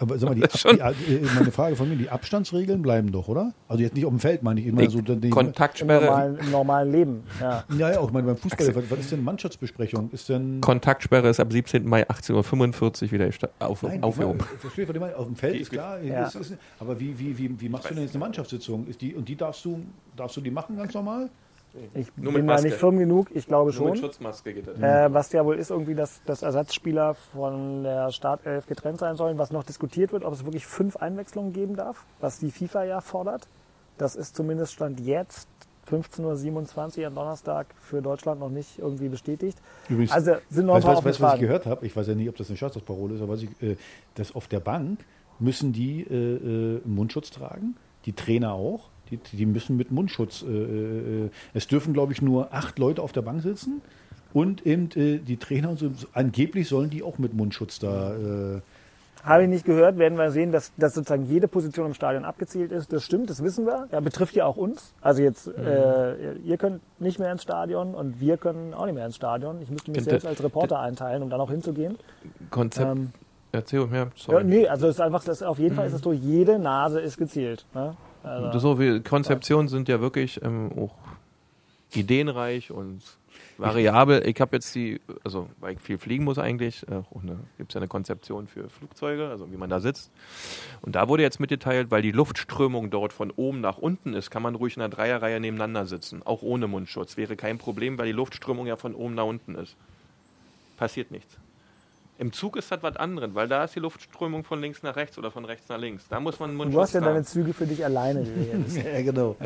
Aber sag mal, die, <laughs> Ab,
Schon.
die, äh, meine Frage von mir, die Abstandsregeln bleiben doch, oder? Also jetzt nicht auf dem Feld, meine ich immer
Die
so. Die,
Im
Kontaktsperre,
normalen, Im normalen Leben, ja.
ja, ja, auch meine, beim Fußball. Was, was ist denn Mannschaftsbesprechung? Ist denn
Kontaktsperre ist ab 17. Mai 18.45 Uhr wieder auf,
Nein,
aufgehoben.
Ich verstehe, was du meinst. Auf dem Feld ist klar.
Ja.
Ist, ist, aber wie, wie, wie, wie machst du denn jetzt eine Mannschaftssitzung? Ist die, und die darfst du, darfst du die machen ganz normal?
Ich
Nur mit
bin da nicht firm genug, ich glaube
Nur mit
schon.
Schutzmaske geht das.
Äh, was ja wohl ist irgendwie, dass, dass Ersatzspieler von der Startelf getrennt sein sollen, was noch diskutiert wird, ob es wirklich fünf Einwechslungen geben darf, was die FIFA ja fordert. Das ist zumindest Stand jetzt 15.27 Uhr am Donnerstag für Deutschland noch nicht irgendwie bestätigt.
Übrigens,
also sind noch ein
weißt
paar
was, weißt, ich gehört habe? Ich weiß ja nicht, ob das eine Staatsparole ist, aber was ich, äh, dass auf der Bank müssen die äh, äh, Mundschutz tragen, die Trainer auch. Die, die müssen mit Mundschutz. Äh, äh, es dürfen, glaube ich, nur acht Leute auf der Bank sitzen. Und eben äh, die Trainer und so, angeblich sollen die auch mit Mundschutz da. Äh,
Habe ich nicht gehört, werden wir sehen, dass, dass sozusagen jede Position im Stadion abgezielt ist. Das stimmt, das wissen wir. Ja, betrifft ja auch uns. Also jetzt,
Mhm.
äh, ihr könnt nicht mehr ins Stadion und wir können auch nicht mehr ins Stadion. Ich müsste mich
Könnte-
selbst als Reporter einteilen, um dann auch hinzugehen.
Konzept.
Ähm,
Erzähl mir,
ja,
sorry.
nee, also es ist einfach, das, auf jeden Fall ist es so, jede Nase ist gezielt. Ne? Also,
So wie Konzeptionen sind ja wirklich ähm, auch ideenreich und variabel. Ich habe jetzt die, also weil ich viel fliegen muss eigentlich, äh, gibt es ja eine Konzeption für Flugzeuge, also wie man da sitzt. Und da wurde jetzt mitgeteilt, weil die Luftströmung dort von oben nach unten ist, kann man ruhig in einer Dreierreihe nebeneinander sitzen, auch ohne Mundschutz. Wäre kein Problem, weil die Luftströmung ja von oben nach unten ist. Passiert nichts. Im Zug ist das was anderes, weil da ist die Luftströmung von links nach rechts oder von rechts nach links. Da muss man einen
du hast ja
tragen.
deine Züge für dich alleine <laughs>
ja, genau.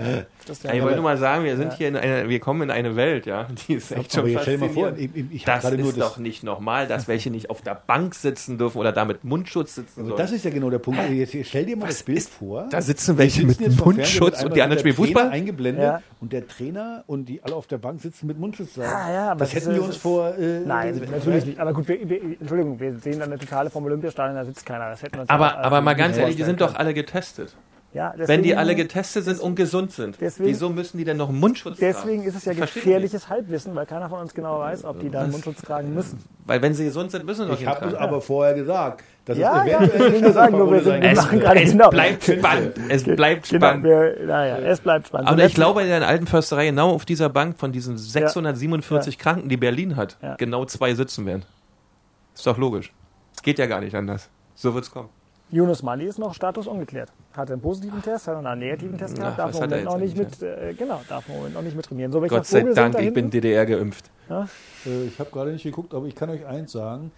Das
Ja, ich
ja,
wollte nur mal sagen, wir sind hier in einer, wir kommen in eine Welt, ja, die ist echt schon
aber jetzt stell dir mal vor, ich, ich,
Das ist
das.
doch nicht normal, dass welche nicht auf der Bank sitzen dürfen oder da mit Mundschutz sitzen
aber
sollen.
das ist ja genau der Punkt. Jetzt stell dir mal das Bild vor.
da sitzen welche mit
sitzen
Mundschutz
mit
und die anderen spielen Fußball.
eingeblendet
Ja.
und der Trainer und die alle auf der Bank sitzen mit Mundschutz.
Ah, ja, aber
das
das
hätten wir uns vor. Äh,
Nein, natürlich nicht. Aber gut, wir, wir, Entschuldigung, wir sehen dann eine totale vom Olympiastadion, da sitzt keiner. Das hätten wir uns
Aber,
ja,
aber
also
mal ganz ehrlich, die sind doch
können.
alle getestet.
Ja, deswegen,
Wenn die alle getestet sind und gesund sind,
deswegen-
wieso müssen die denn noch einen Mundschutz
Deswegen
tragen?
ist es ja gefährliches Halbwissen, weil keiner von uns genau weiß, ob die da einen Mundschutz tragen müssen.
Weil wenn sie gesund sind, müssen sie doch
ich habe es aber vorher gesagt. Dass
Ja,
es
ja,
eventuell
ich will nur sagen, nur wir, sind, wir
Es,
machen gerade
es
genau.
bleibt spannend. Es bleibt
Genau,
spannend.
wir, naja, es bleibt spannend.
Aber ich glaube, in der alten Försterei genau auf dieser Bank von diesen 647 Kranken, die Berlin hat,
Ja.
genau zwei sitzen werden. Ist doch logisch. Geht ja gar nicht anders. So wird's kommen.
Yunus Mali ist noch Status ungeklärt. Hat einen positiven Test, hat einen negativen Test gehabt, darf im
er
Moment noch
jetzt
nicht mit, äh, genau, darf im Moment noch nicht mit trainieren. So,
Gott sei
Vogel
Dank, ich bin? DDR geimpft.
Äh, ich habe gerade nicht geguckt, aber ich kann euch eins sagen.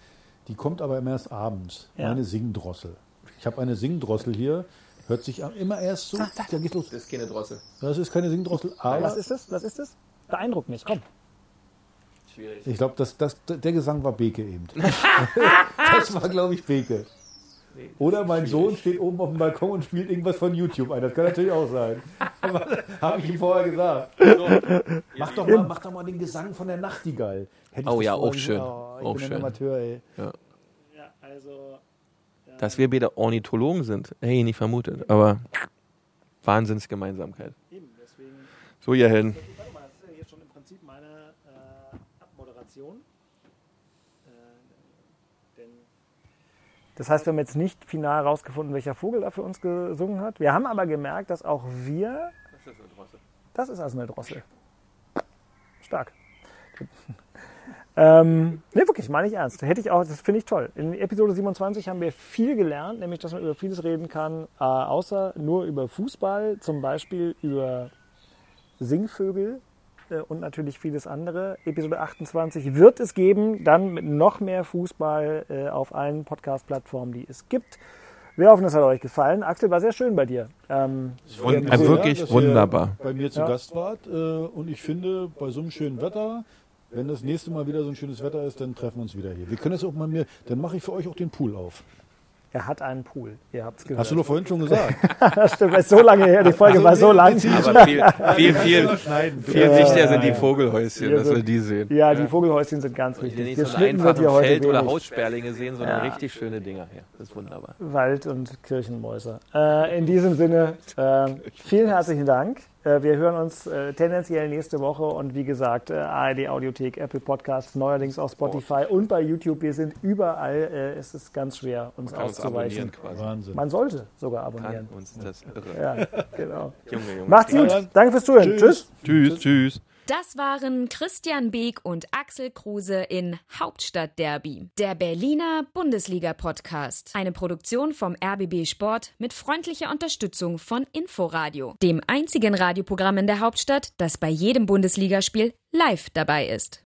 Die kommt aber immer erst abends.
Ja.
Meine Singdrossel. Ich habe eine Singdrossel hier. Hört sich immer erst so. Da geht's los.
Das ist keine Drossel.
Das ist keine Singdrossel, aber
Was ist das? Was ist das? Beeindruckt mich, komm.
Schwierig.
ich glaube, das, das, der Gesang war Beke eben. <laughs> das war, glaube ich, Beke. Oder mein Sohn steht oben auf dem Balkon und spielt irgendwas von YouTube ein. Das kann natürlich auch sein. Habe ich ihm vorher gesagt. Mach doch, mal, mach doch mal den Gesang von der Nachtigall. Hätte
Oh ja, auch schön.
Oh, ich
Auch
bin ein
schön.
Amateur, ey.
Ja, also,
Dass wir beide Ornithologen sind, hey, nicht vermutet. Aber Wahnsinnsgemeinsamkeit.
eben, deswegen.
So, ihr Helden.
Warte mal, das ist ja jetzt schon im Prinzip meine äh, Abmoderation. Äh, denn das heißt, wir haben jetzt nicht final herausgefunden, welcher Vogel da für uns gesungen hat. Wir haben aber gemerkt, dass auch wir. Das ist also eine Drossel. Stark. <laughs> Ähm, ne, wirklich, meine ich ernst. Hätte ich auch, das finde ich toll. In Episode 27 haben wir viel gelernt, nämlich, dass man über vieles reden kann, äh, außer nur über Fußball, zum Beispiel über Singvögel und natürlich vieles andere. Episode 28 wird es geben, dann mit noch mehr Fußball äh, auf allen Podcast-Plattformen, die es gibt. Wir hoffen, es hat euch gefallen. Axel, war sehr schön bei dir. Ähm,
Wund-
Also,
wirklich
ihr
wunderbar.
Bei mir zu
Ja.
Gast wart. Äh, und ich finde, bei so einem schönen Wetter, wenn das nächste Mal wieder so ein schönes Wetter ist, dann treffen wir uns wieder hier. Wir können das auch mal mir, dann mache ich für euch auch den Pool auf.
Er hat einen Pool. Ihr habt es gehört.
Hast du doch vorhin schon <laughs> gesagt.
das stimmt, ist so lange her. Die Folge war so lang.
Aber viel, viel, viel, viel wichtiger sind die Vogelhäuschen,
Ja,
dass wir die sehen.
Ja, die Vogelhäuschen sind ganz
Die
wichtig.
nicht so einen
wird hier
einfachen
heute
Feld- oder
wenig.
Haussperlinge sehen, sondern
Ja.
richtig schöne Dinger hier. Das ist wunderbar.
Wald- und Kirchenmäuse. Äh, in diesem Sinne, äh, vielen herzlichen Dank. Äh, wir hören uns äh, tendenziell nächste Woche und wie gesagt, äh, ARD Audiothek, Apple Podcasts, neuerdings auf Spotify und bei YouTube. Wir sind überall. Es ist ganz schwer, uns
Kann uns
auszuweichen.
abonnieren quasi.
Wahnsinn.
Man sollte sogar
Kann
abonnieren.
uns das irre.
Ja, genau.
Junge, Junge.
Macht's gut. Danke fürs Zuhören. Tschüss.
Tschüss, tschüss.
Das waren Christian Beek und Axel Kruse in Hauptstadtderby, der Berliner Bundesliga-Podcast. Eine Produktion vom RBB Sport mit freundlicher Unterstützung von Inforadio, dem einzigen Radioprogramm in der Hauptstadt, das bei jedem Bundesligaspiel live dabei ist.